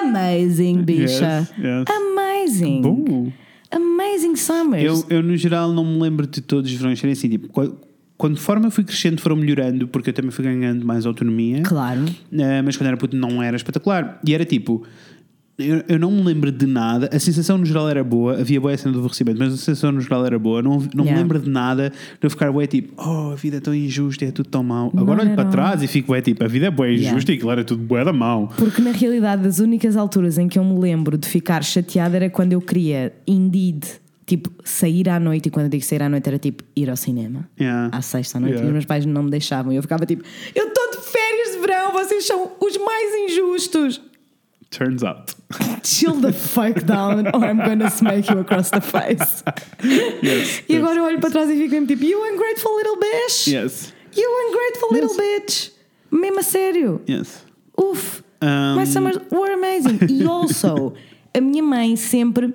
amazing, bicha. yes. Amazing. Bom. Amazing summers. Eu, eu, no geral, não me lembro de todos os verões serem assim. Tipo, quando, eu fui crescendo, foram melhorando, porque eu também fui ganhando mais autonomia. Claro. Eh, mas quando era puto não era espetacular. E era tipo. Eu, eu não me lembro de nada. A sensação no geral era boa. Havia boa cena do aborrecimento, mas a sensação no geral era boa. Não, não me Yeah. lembro de nada de eu ficar bué tipo, oh, a vida é tão injusta, é tudo tão mau. Agora Não, olho para trás e fico bué tipo, a vida é bué Yeah. injusta e aquilo era tudo bué da mau. Porque na realidade, as únicas alturas em que eu me lembro de ficar chateada era quando eu queria, indeed, tipo, sair à noite. E quando eu digo sair à noite, era tipo ir ao cinema. Yeah. À sexta à noite. Yeah. E os meus pais não me deixavam. E eu ficava tipo, eu estou de férias de verão, vocês são os mais injustos. Turns out. Chill the fuck down or I'm gonna smack you across the face. Yes. E agora eu olho para trás e fico mesmo tipo, you ungrateful little bitch. Yes. You ungrateful little bitch. Mesmo a sério. Yes. Uf. Um, My summers were amazing. E also, a minha mãe sempre.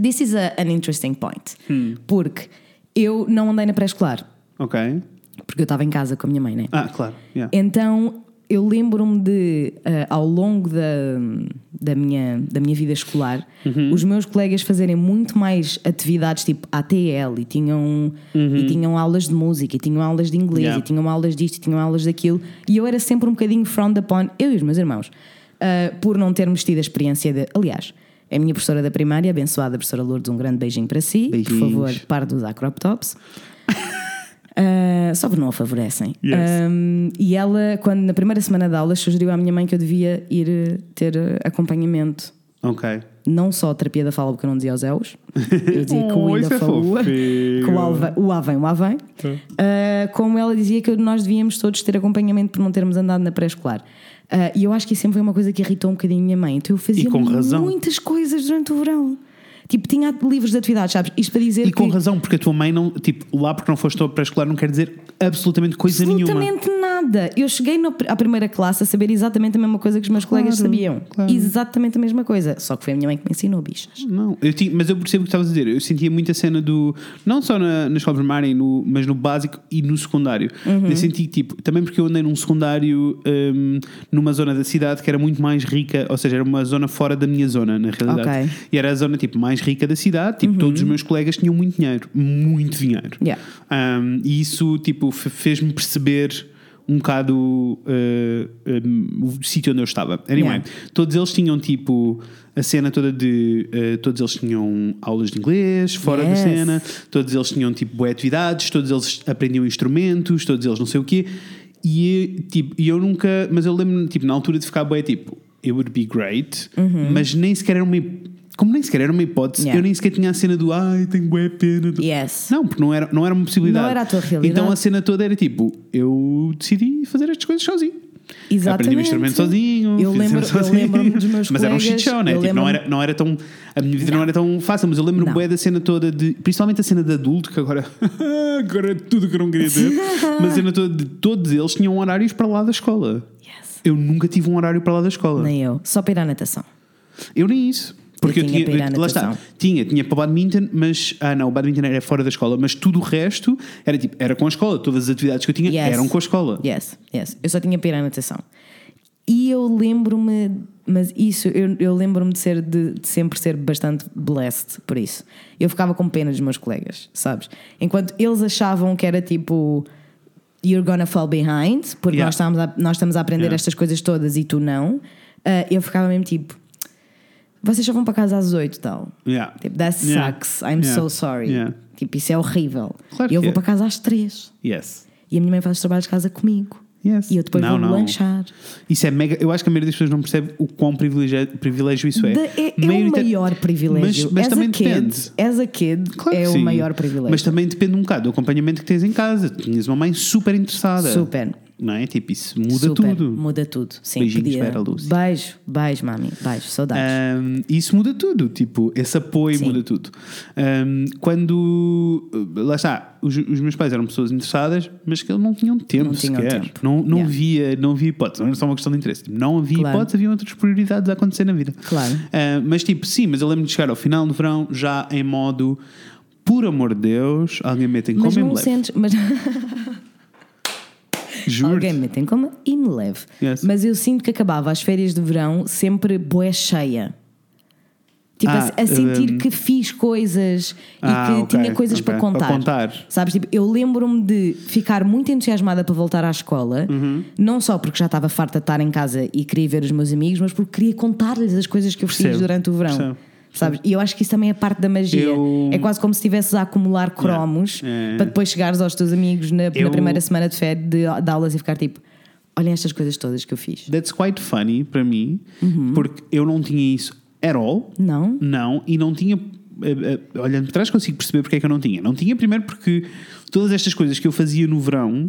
This is a- an interesting point. Hmm. Porque eu não andei na pré-escolar. Ok. Porque eu estava em casa com a minha mãe, né? Ah, claro. yeah. Então eu lembro-me de, eh, ao longo da, da, minha, da minha vida escolar, Uhum. os meus colegas fazerem muito mais atividades tipo ATL e tinham, e tinham aulas de música, e tinham aulas de inglês, Uhum. Yeah. e tinham aulas disto, e tinham aulas daquilo, e eu era sempre um bocadinho frowned upon, eu e os meus irmãos, eh, por não termos tido a experiência de. Aliás. A minha professora da primária, abençoada professora Lourdes, um grande beijinho para si. Beijinhos. Por favor, pare de usar crop tops. Uh, só porque não a favorecem. Yes. Um, e ela, quando na primeira semana de aulas, sugeriu à minha mãe que eu devia ir uh, ter uh, acompanhamento. Ok. Não só a terapia da fala, porque eu não dizia aos eus. Eu dizia que o Oh, ainda isso é falou. Que o alva- o A vem, o A vem. Uh, como ela dizia que nós devíamos todos ter acompanhamento por não termos andado na pré-escolar. Uh, e eu acho que isso sempre foi uma coisa que irritou um bocadinho a minha mãe. Então eu fazia com muitas coisas durante o verão. Tipo, tinha livros de atividades, sabes? Isto para dizer E com que. razão, porque a tua mãe não, tipo, lá porque não foste ao pré-escolar não quer dizer absolutamente coisa nenhuma. Absolutamente nada. Eu cheguei no- à primeira classe a saber exatamente a mesma coisa que os meus colegas Claro, sabiam. claro. Exatamente a mesma coisa. Só que foi a minha mãe que me ensinou, bichas. Não, eu tinha- mas eu percebo o que estavas a dizer. Eu sentia muita cena do. Não só na, na escola primária, no, mas no básico e no secundário. Uhum. Eu senti tipo, também porque eu andei num secundário hum, numa zona da cidade que era muito mais rica, ou seja, era uma zona fora da minha zona, na realidade. Ok. Uhum. E era a zona, tipo, mais rica da cidade. Tipo, todos os meus colegas tinham muito dinheiro. Muito dinheiro. Yeah. Um, e isso, tipo, fe- fez-me perceber um bocado uh, um, o sítio onde eu estava. Anyway, Yeah. todos eles tinham, tipo, a cena toda de. uh, todos eles tinham aulas de inglês fora da Yes. cena, todos eles tinham, tipo, boas atividades, todos eles aprendiam instrumentos, todos eles não sei o quê. E, tipo, eu nunca. Mas eu lembro-me, tipo, na altura de ficar bué, tipo, it would be great, mas nem sequer era uma. Como nem sequer era uma hipótese. Yeah. eu nem sequer tinha a cena do ai, tenho boa pena. do-" Yes. Não, porque não era, não era uma possibilidade. Não era a tua realidade. Então a cena toda era tipo, eu decidi fazer estas coisas sozinho. Exatamente. Aprendi o instrumento sozinho. Eu fiz lembro- eu lembro-me dos meus Mas era um shit show, né? Tipo, não, lembro-me- era, não era tão. A minha vida não, era tão fácil, mas eu lembro-me Não. bué da cena toda de. Principalmente a cena de adulto, que agora. agora é tudo que eu não queria ter. mas a cena toda de todos eles tinham horários para lá da escola. Yes. Eu nunca tive um horário para lá da escola. Nem eu. Só para ir à natação. Eu nem isso. Porque eu, tinha tinha, lá está, tinha, tinha para o badminton, mas ah não, o badminton era fora da escola, mas tudo o resto era tipo, era com a escola, todas as atividades que eu tinha Yes. eram com a escola. Yes, yes. Eu só tinha para ir à natação. E eu lembro-me, mas isso, eu, eu lembro-me de, ser, de, de sempre ser bastante blessed por isso. Eu ficava com pena dos meus colegas, sabes? Enquanto eles achavam que era tipo. You're gonna fall behind, porque Yeah. nós, estamos a, nós estamos a aprender Yeah. estas coisas todas e tu não. ah, eu ficava mesmo tipo. Vocês só vão para casa às 8 tal. Yeah. Tipo, that Yeah. sucks. I'm Yeah. so sorry. Yeah. Tipo, isso é horrível. Claro e eu vou é. para casa às 3. Yes. E a minha mãe faz os trabalhos de casa comigo. Yes. E eu depois não, vou não. lanchar. Isso é mega. Eu acho que a maioria das pessoas não percebe o quão privilégio, privilégio isso é. Da- é, é o maior privilégio. Mas, mas as também kid, depende. As a kid Claro é o sim. maior privilégio. Mas também depende um bocado do acompanhamento que tens em casa. Tu Tinhas uma mãe super interessada. Super. Não é? Tipo, isso muda Super, tudo. Muda tudo. Sim, Beijinhos podia- para a Lucy. Beijo, beijo, mami. Beijo, saudades. Um, isso muda tudo, tipo, esse apoio Sim. muda tudo. Um, quando lá está, os, os meus pais eram pessoas interessadas, mas que eles não tinham tempo Não tinham sequer. tempo. Não, não Yeah. havia, não havia hipótese, não era só uma questão de interesse. Tipo, Não havia Claro. hipótese, havia outras prioridades a acontecer na vida. Claro. Uh, mas tipo, sim, mas eu lembro de chegar ao final do verão já em modo. Por amor de Deus, alguém mete em mas como e não leve. sentes. Mas Juro. alguém me tem como e me leve. Yes. Mas eu sinto que acabava as férias de verão sempre boé cheia. Tipo, Ah, a, a sentir um, que fiz coisas e Ah, que ok, tinha coisas ok, para para contar. contar. Sabes, tipo, eu lembro-me de ficar muito entusiasmada para voltar à escola, Uhum. não só porque já estava farta de estar em casa e queria ver os meus amigos, mas porque queria contar-lhes as coisas que eu fiz Percebo, durante o verão. percebo. Sabes? E eu acho que isso também é parte da magia. Eu- É quase como se estivesses a acumular cromos É. para depois chegares aos teus amigos na, na Eu- primeira semana de férias de, de aulas e ficar tipo: olhem estas coisas todas que eu fiz. That's quite funny para mim, Uhum. porque eu não tinha isso at all. Não? Não, e não tinha. eh, eh, Olhando para trás, consigo perceber porque é que eu não tinha. Não tinha, primeiro, porque todas estas coisas que eu fazia no verão,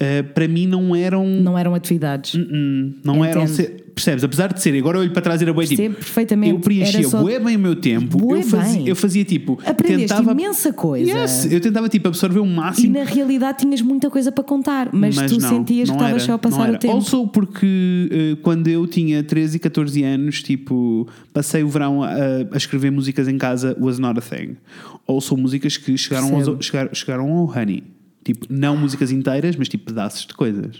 eh, para mim não eram. Não eram atividades. Hum, não eram. Entendo. ser- percebes? Apesar de serem, agora eu olho para trás e era bué tipo. Perfeitamente. Eu preenchia só- bué bem o meu tempo. Bué Eu fazia, bem. eu fazia tipo. Aprendeste tentava, imensa coisa. Yes, eu tentava tipo absorver o E máximo. na realidade tinhas muita coisa para contar, mas, tu não, sentias não que estavas só a não passar o tempo. Also porque eh, quando eu tinha 13 e 14 anos, tipo, passei o verão a, a escrever músicas em casa was not a thing. Also músicas que chegaram, aos, chegaram, chegaram ao Honey. Tipo, não músicas inteiras, mas tipo pedaços de coisas.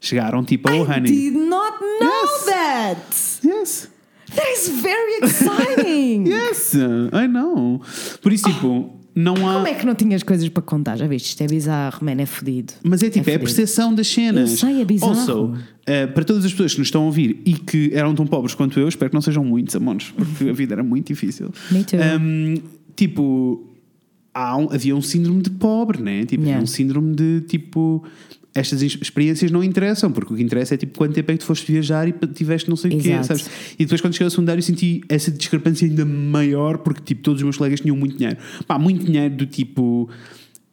Chegaram tipo ao Honey. Did not know Yes. that. Yes. That is very exciting. Yes, I know. Por isso, tipo, não há. Como é que não tinhas coisas para contar? Já viste? Isto é bizarro, man, é fodido. Mas é tipo, é, a fodido. percepção das cenas. Eu sei, é bizarro. Also, eh, para todas as pessoas que nos estão a ouvir e que eram tão pobres quanto eu, espero que não sejam muitos, amores, porque a vida era muito difícil. Me too. Um, tipo, um- havia um síndrome de pobre, né? Tipo, Yeah. um síndrome de tipo. Estas ex- experiências não interessam, porque o que interessa é tipo quanto tempo é que tu foste viajar e tiveste não sei o quê, sabes? E depois quando cheguei ao secundário senti essa discrepância ainda maior, porque tipo todos os meus colegas tinham muito dinheiro. Pá, muito dinheiro do tipo.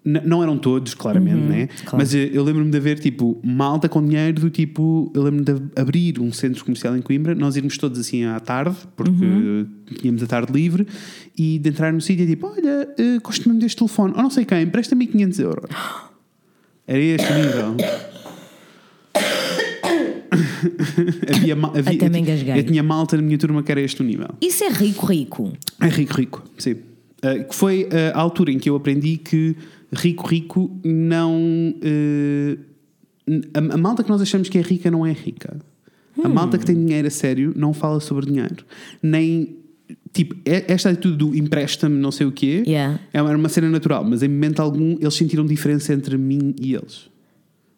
Não eram todos, claramente, né? Uhum, claro. Mas eh, eu lembro-me de haver tipo malta com dinheiro do tipo. Eu lembro-me de abrir um centro comercial em Coimbra, nós irmos todos assim à tarde, porque Uhum. tínhamos a tarde livre, e de entrar no sítio e tipo: Olha, eh, gosto mesmo deste telefone, ou não sei quem, empresta-me 500 euros. Era este nível. havia, havia, Até me eu, engasguei. eu tinha malta na minha turma que era este o nível. Isso é rico, rico. É rico, rico, sim. Uh, que foi uh, a altura em que eu aprendi que rico, rico não. uh, a, a malta que nós achamos que é rica não é rica. A Hum. malta que tem dinheiro a sério não fala sobre dinheiro. Nem. Tipo, é- esta atitude do empresta-me não sei o quê Yeah. é uma- era uma cena natural, mas em momento algum eles sentiram diferença entre mim e eles.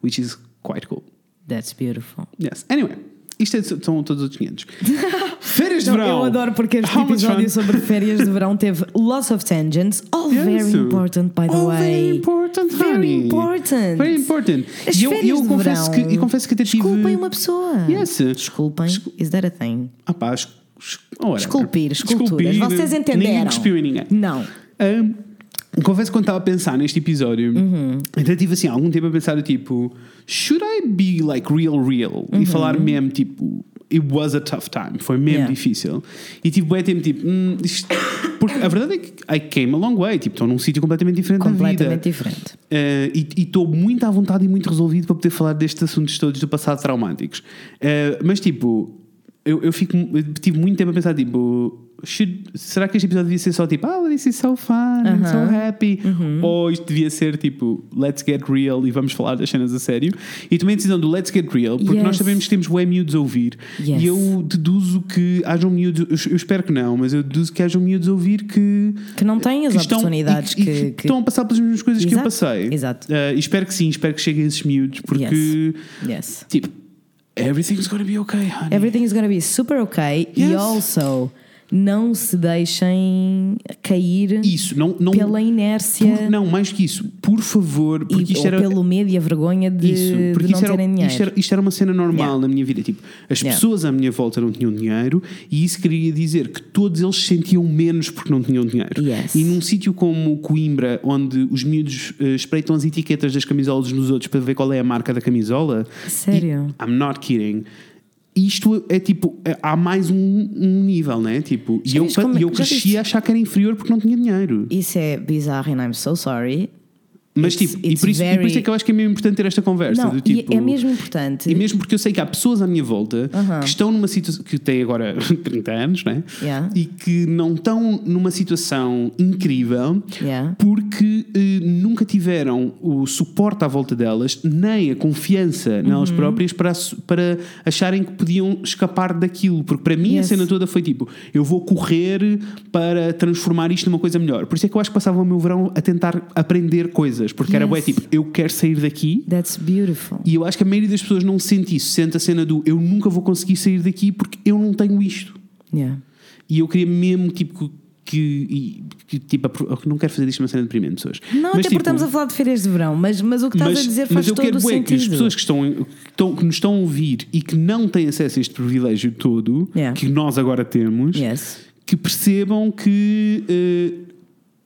Which is quite cool. That's beautiful. Yes. Anyway, isto é, são todos os 500. Férias de Não, verão. eu adoro porque este How episódio sobre férias de verão teve lots of tangents, all Yes. very important, by the Oh, way. Very important, Very honey. important. Very important. As e eu, eu confesso, verão. que, e confesso que até tive. Desculpem uma pessoa. Yes. Desculpem. Is that a thing? Ah, pá. Esculpir, esculturas. Vocês entenderam? Ninguém cuspiu em ninguém. Não. Ahm, confesso que quando estava a pensar neste episódio, Uhum. até tive assim algum tempo a pensar, tipo, should I be like real, real? E falar mesmo, tipo, it was a tough time, foi mesmo Uhum. Yeah. difícil. E tipo, é tempo, tipo, hum, isto- porque a verdade é que I came a long way, tipo, estou num sítio completamente diferente da vida. Completamente diferente. Eh, e estou muito à vontade e muito resolvido para poder falar destes assuntos todos do passado traumáticos. Eh, mas tipo, eu, eu fico eu tive muito tempo a pensar, tipo, should- será que este episódio devia ser só tipo, oh, this is so fun, I'm so Aham. happy? Uhum. Ou isto devia ser tipo, let's get real e vamos falar das cenas a sério? E tomei a decisão do let's get real, porque nós Yes. sabemos que temos web miúdos a ouvir. Yes. E eu deduzo que hajam miúdos, eu, eu espero que não, mas eu deduzo que hajam miúdos a ouvir que Que não têm as que estão- oportunidades e- e que, que estão a passar pelas mesmas coisas que eu Exato, passei. exato. Uh, e espero que sim, espero que cheguem esses miúdos, porque, Yes. tipo, everything's gonna be okay, honey. Everything is gonna be super okay. E Yes. also, não se deixem cair Isso, não. não pela inércia por- não, mais que isso, por favor, porque e, isto era. pelo medo e a vergonha de, Isso, porque de não isto, era, dinheiro. isto, era, isto era uma cena normal Yeah. na minha vida. Tipo, as Yeah. pessoas à minha volta não tinham dinheiro e isso queria dizer que todos eles se sentiam menos porque não tinham dinheiro. Yes. E num sítio como Coimbra, onde os miúdos eh, espreitam as etiquetas das camisolas nos outros para ver qual é a marca da camisola. Sério? e- I'm not kidding. Isto é tipo, é- há mais um, um nível, né? Tipo, e eu, e eu cresci a achar que era inferior porque não tinha dinheiro. Isso é bizarro and I'm so sorry. Mas It's- tipo, e it's por, isso, e por isso é very- que eu acho que é mesmo importante ter esta conversa. Não, do, e tipo, é mesmo importante. E mesmo porque eu sei que há pessoas à minha volta Aham. que estão numa situação que têm agora 30 anos, né? Yeah. E que não estão numa situação incrível Yeah. porque eh, nunca tiveram o suporte à volta delas, nem a confiança nelas Uhum. próprias para, para acharem que podiam escapar daquilo. Porque para mim Yes. a cena toda foi tipo: eu vou correr para transformar isto numa coisa melhor. Por isso é que eu acho que passava o meu verão a tentar aprender coisas, porque era Yes. bué tipo: eu quero sair daqui. That's beautiful. E eu acho que a maioria das pessoas não sente isso, sente a cena do eu nunca vou conseguir sair daqui porque eu não tenho isto. Yeah. E eu queria mesmo tipo que, que tipo, eu não quero fazer disto uma cena deprimente, pessoas. Não, Mas, até tipo, porque estamos a falar de férias de verão, mas, mas o que estás a dizer faz eu todo quero o sentido. que as pessoas que, estão, que, estão- que nos estão a ouvir e que não têm acesso a este privilégio todo, Yeah. que nós agora temos, Yes. que percebam que eh,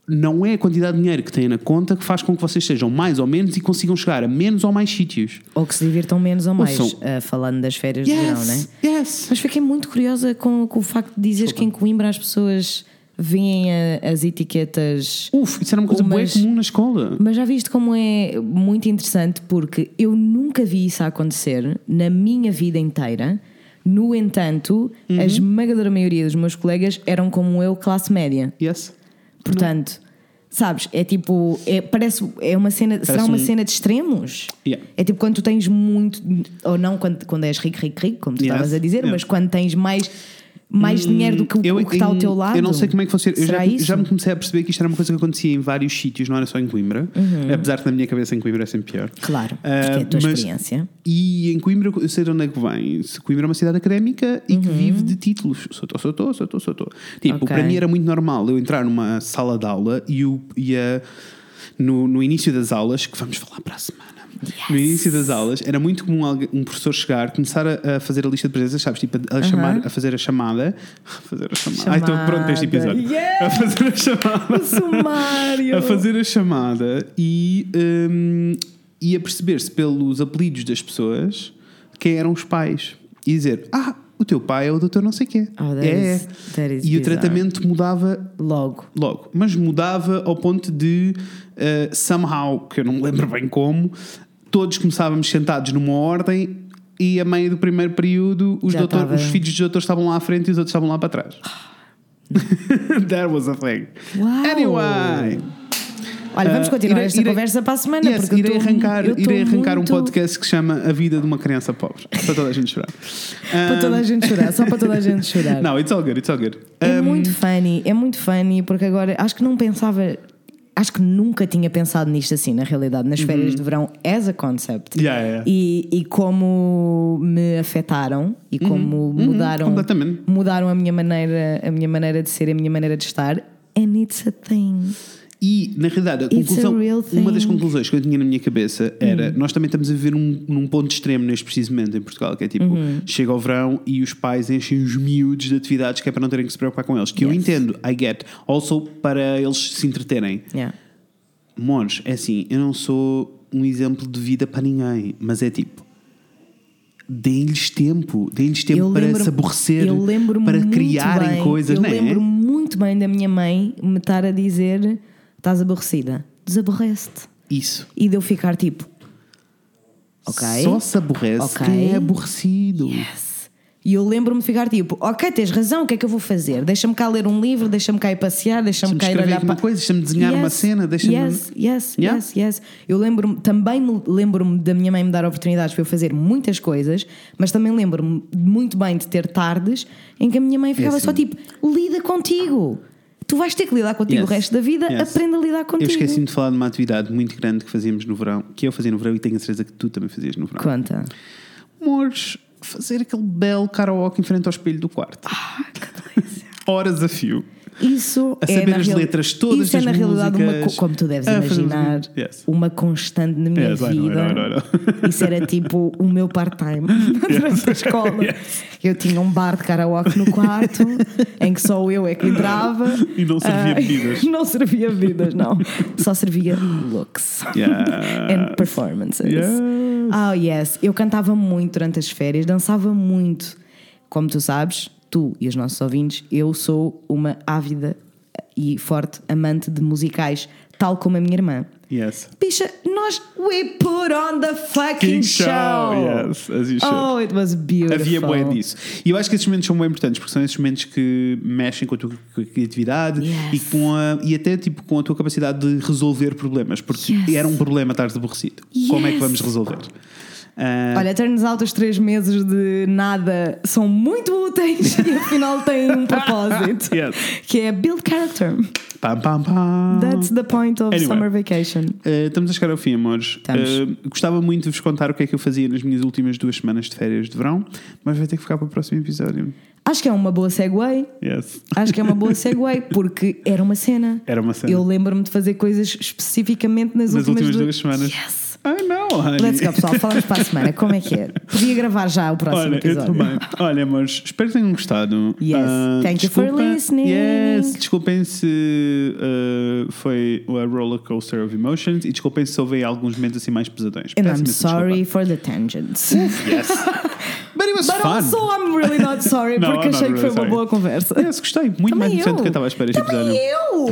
não é a quantidade de dinheiro que têm na conta que faz com que vocês sejam mais ou menos e consigam chegar a menos ou mais sítios. Ou que se divirtam menos ou mais, Ouçam. ah, falando das férias de verão, né? yes. Mas fiquei muito curiosa com, com o facto de dizeres que em Coimbra as pessoas veem a- as etiquetas. Uf, isso era uma coisa bem comum na escola. Mas já viste como é muito interessante porque eu nunca vi isso acontecer na minha vida inteira. No entanto, Uhum. a esmagadora maioria dos meus colegas eram como eu, classe média. Yes. Portanto, sabes, é tipo, é, parece, é uma cena, será uma um- cena de extremos? Yeah. É tipo quando tu tens muito, ou não quando, quando és rico, rico, rico, como tu Yes. estavas a dizer, Yeah. mas quando tens mais, mais dinheiro do que o, Eu- o que está ao teu lado. Eu não sei como é que funciona. Eu já, já me comecei a perceber que isto era uma coisa que acontecia em vários sítios, não era só em Coimbra. Apesar que na minha cabeça em Coimbra é sempre pior. Claro, porque Ah, é a tua mas- experiência. E em Coimbra, eu sei de onde é que vem. Coimbra é uma cidade académica e que vive de títulos. Soutou, soutou, soutou, soutou. Tipo, Ok. para mim era muito normal eu entrar numa sala de aula e, o, e a- no, no início das aulas, que vamos falar para a semana. No início das aulas, era muito comum um professor chegar, começar a, a fazer a lista de presenças, sabes? Tipo, a, a chamar, a fazer a chamada. A fazer a chamada. Ai, estou pronto para este Chamada. episódio. Yes! A fazer a chamada O sumário! a fazer a chamada e, hum, e a perceber-se pelos apelidos das pessoas quem eram os pais e dizer: Ah, o teu pai é o doutor não sei quê. Oh, that é. is- that is e o bizarre. tratamento mudava Logo. logo, mas mudava ao ponto de uh, somehow, que eu não me lembro bem como, todos começávamos sentados numa ordem. E a meio do primeiro período, os, doutor- os filhos dos doutores estavam lá à frente e os outros estavam lá para trás. That was a thing. Uau! Anyway, Olha, vamos Ah, continuar irei- esta irei- conversa para a semana. Yes, porque eu irei tô- arrancar, irei arrancar muito- um podcast que se chama A Vida de uma Criança Pobre. Para toda a gente chorar. Para toda a gente chorar, só para toda a gente chorar. Não, it's all good, it's all good. É Um, muito funny, é muito funny, porque agora acho que não pensava, acho que nunca tinha pensado nisto assim, na realidade, nas férias de verão, as a concept. Uhum. Yeah, yeah. E, e como me afetaram e como mudaram, Uhum. completamente. mudaram a minha maneira, a minha maneira de ser, a minha maneira de estar. And it's a thing. E, na realidade, conclusão, uma das conclusões que eu tinha na minha cabeça era: nós também estamos a viver um, num ponto extremo neste preciso momento em Portugal, que é tipo, Uhum. chega ao verão e os pais enchem os miúdos de atividades que é para não terem que se preocupar com eles. Que eu Yes. entendo, I get. Also, para eles se entreterem. Yeah. Mons, é assim, eu não sou um exemplo de vida para ninguém, mas é tipo. Deem-lhes tempo, deem-lhes tempo Eu para se aborrecer, eu para criarem bem- coisas, Eu não é? lembro muito bem da minha mãe me estar a dizer: estás aborrecida, desaborrece-te. Isso. E de eu ficar tipo, ok. Só se aborrece Ok. quem é aborrecido. Yes. E eu lembro-me de ficar tipo, ok, tens razão, o que é que eu vou fazer? Deixa-me cá ler um livro, deixa-me cá ir passear, deixa-me Deixa-me cá ir escrever olhar para. coisa, deixa-me desenhar uma cena, deixa-me- Yes, yes, Yeah? yes, yes. Eu lembro-me, também me lembro-me da minha mãe me dar oportunidades para eu fazer muitas coisas, mas também lembro-me muito bem de ter tardes em que a minha mãe ficava assim. só tipo, lida contigo. Tu vais ter que lidar contigo Yes. o resto da vida, Yes. aprenda a lidar contigo. Eu esqueci-me de falar de uma atividade muito grande que fazíamos no verão, que eu fazia no verão e tenho a certeza que tu também fazias no verão. Conta. Amores, fazer aquele belo karaoke em frente ao espelho do quarto. Ah, que delícia. Horas a fio. Isso A é saber na as real- letras todas Isso é na realidade uma músicas. co- como tu deves A fazer imaginar. Yes. uma constante na minha Yes, I know, I vida. know, I know. Isso era tipo o meu part-time durante a escola. Yes. Eu tinha um bar de karaoke no quarto em que só eu é que entrava. E não servia Ah, bebidas. Não servia bebidas, não. Só servia looks and performances. Oh, yes. Eu cantava muito durante as férias, dançava muito. Como tu sabes, tu e os nossos ouvintes, eu sou uma ávida e forte amante de musicais, tal como a minha irmã. Yes. Bicha, nós we put on the fucking King show. show, yes, as you should. Oh, it was beautiful. Havia bué disso. E eu acho que esses momentos são bem importantes porque são esses momentos que mexem com a tua criatividade Yes. e, com a, e até tipo, com a tua capacidade de resolver problemas. Porque Yes. era um problema estar aborrecido. Como é que Yes. vamos resolver? Ah, Olha, turns out os três meses de nada são muito úteis e afinal têm um propósito. Yes. Que é build character. pam, pam, pam. That's the point of Anyway. summer vacation. Uh, estamos a chegar ao fim, amores. Uh, gostava muito de vos contar o que é que eu fazia nas minhas últimas duas semanas de férias de verão, mas vai ter que ficar para o próximo episódio. Acho que é uma boa segue. Yes. Acho que é uma boa segue porque era uma cena. Era uma cena. Eu lembro-me de fazer coisas especificamente nas, Nas últimas duas semanas. Yes. Ai não, honey. Let's go, pessoal. Falamos para a semana. Como é que é? Podia gravar já o próximo Olha, episódio. também. Olha, mas espero que tenham gostado. Yes. Ah, Thank you for desculpa- listening. Yes. Desculpem se ah, foi a roller coaster of emotions e desculpem se houve alguns momentos assim mais pesadões. And Peço I'm sorry desculpa. for the tangents. Yes. But it was But fun. also I'm really not sorry No, porque I'm not achei que really foi uma sorry. boa conversa. Yes, gostei. Muito mais Também do eu. que eu estava a esperar este Também episódio.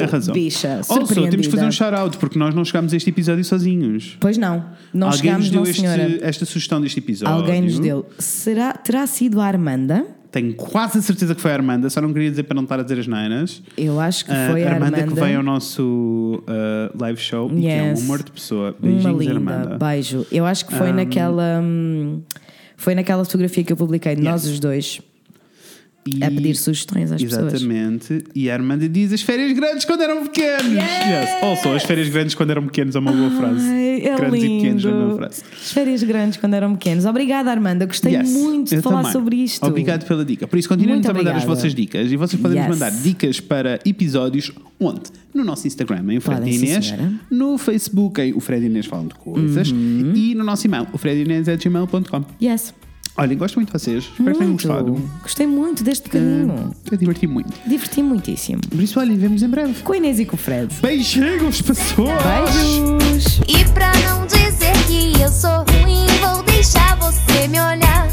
eu. Razão. Bicha, Also, temos que fazer um shout-out porque nós não chegámos a este episódio sozinhos. Pois não, não Alguém chegámos, nos deu não este- senhora. esta sugestão deste episódio. Alguém nos deu. Será, terá sido a Armanda? Tenho quase a certeza que foi a Armanda, só não queria dizer para não estar a dizer as neiras. Eu acho que Ah, foi a Armanda, Armanda. que veio ao nosso ah, live show e que é um Yes. amor de pessoa. Uma Beijinhos, linda, Armanda. beijo. Eu acho que foi naquela. hum, foi naquela fotografia que eu publiquei, de nós os dois, E- a pedir sugestões às pessoas. Exatamente. E a Armanda diz as férias grandes quando eram pequenos. Yes. Also, as férias grandes quando eram pequenos é uma boa frase. Ai, é grandes e pequenos é uma boa lindo. frase. As férias grandes quando eram pequenos. Obrigada, Armanda. Gostei Yes, muito de eu falar também. sobre isto. Obrigado pela dica. Por isso, continuem-nos Muito a mandar as vossas dicas e vocês podem nos Yes. mandar dicas para episódios onde? No nosso Instagram, em o Fred Podem, sim, Inês, senhora. no Facebook, em o Fred Inês falam de coisas Uhum. e no nosso e-mail, o fredinês.gmail.com. Yes. Olhem, gosto muito de vocês. Espero que tenham Muito. gostado. Gostei muito deste bocadinho. Eu diverti muito. Diverti muitíssimo. Por isso, olhem, vemos em breve. Com a Inês e com o Fred. Beijinhos, pessoas! Beijos! E pra não dizer que eu sou ruim, vou deixar você me olhar.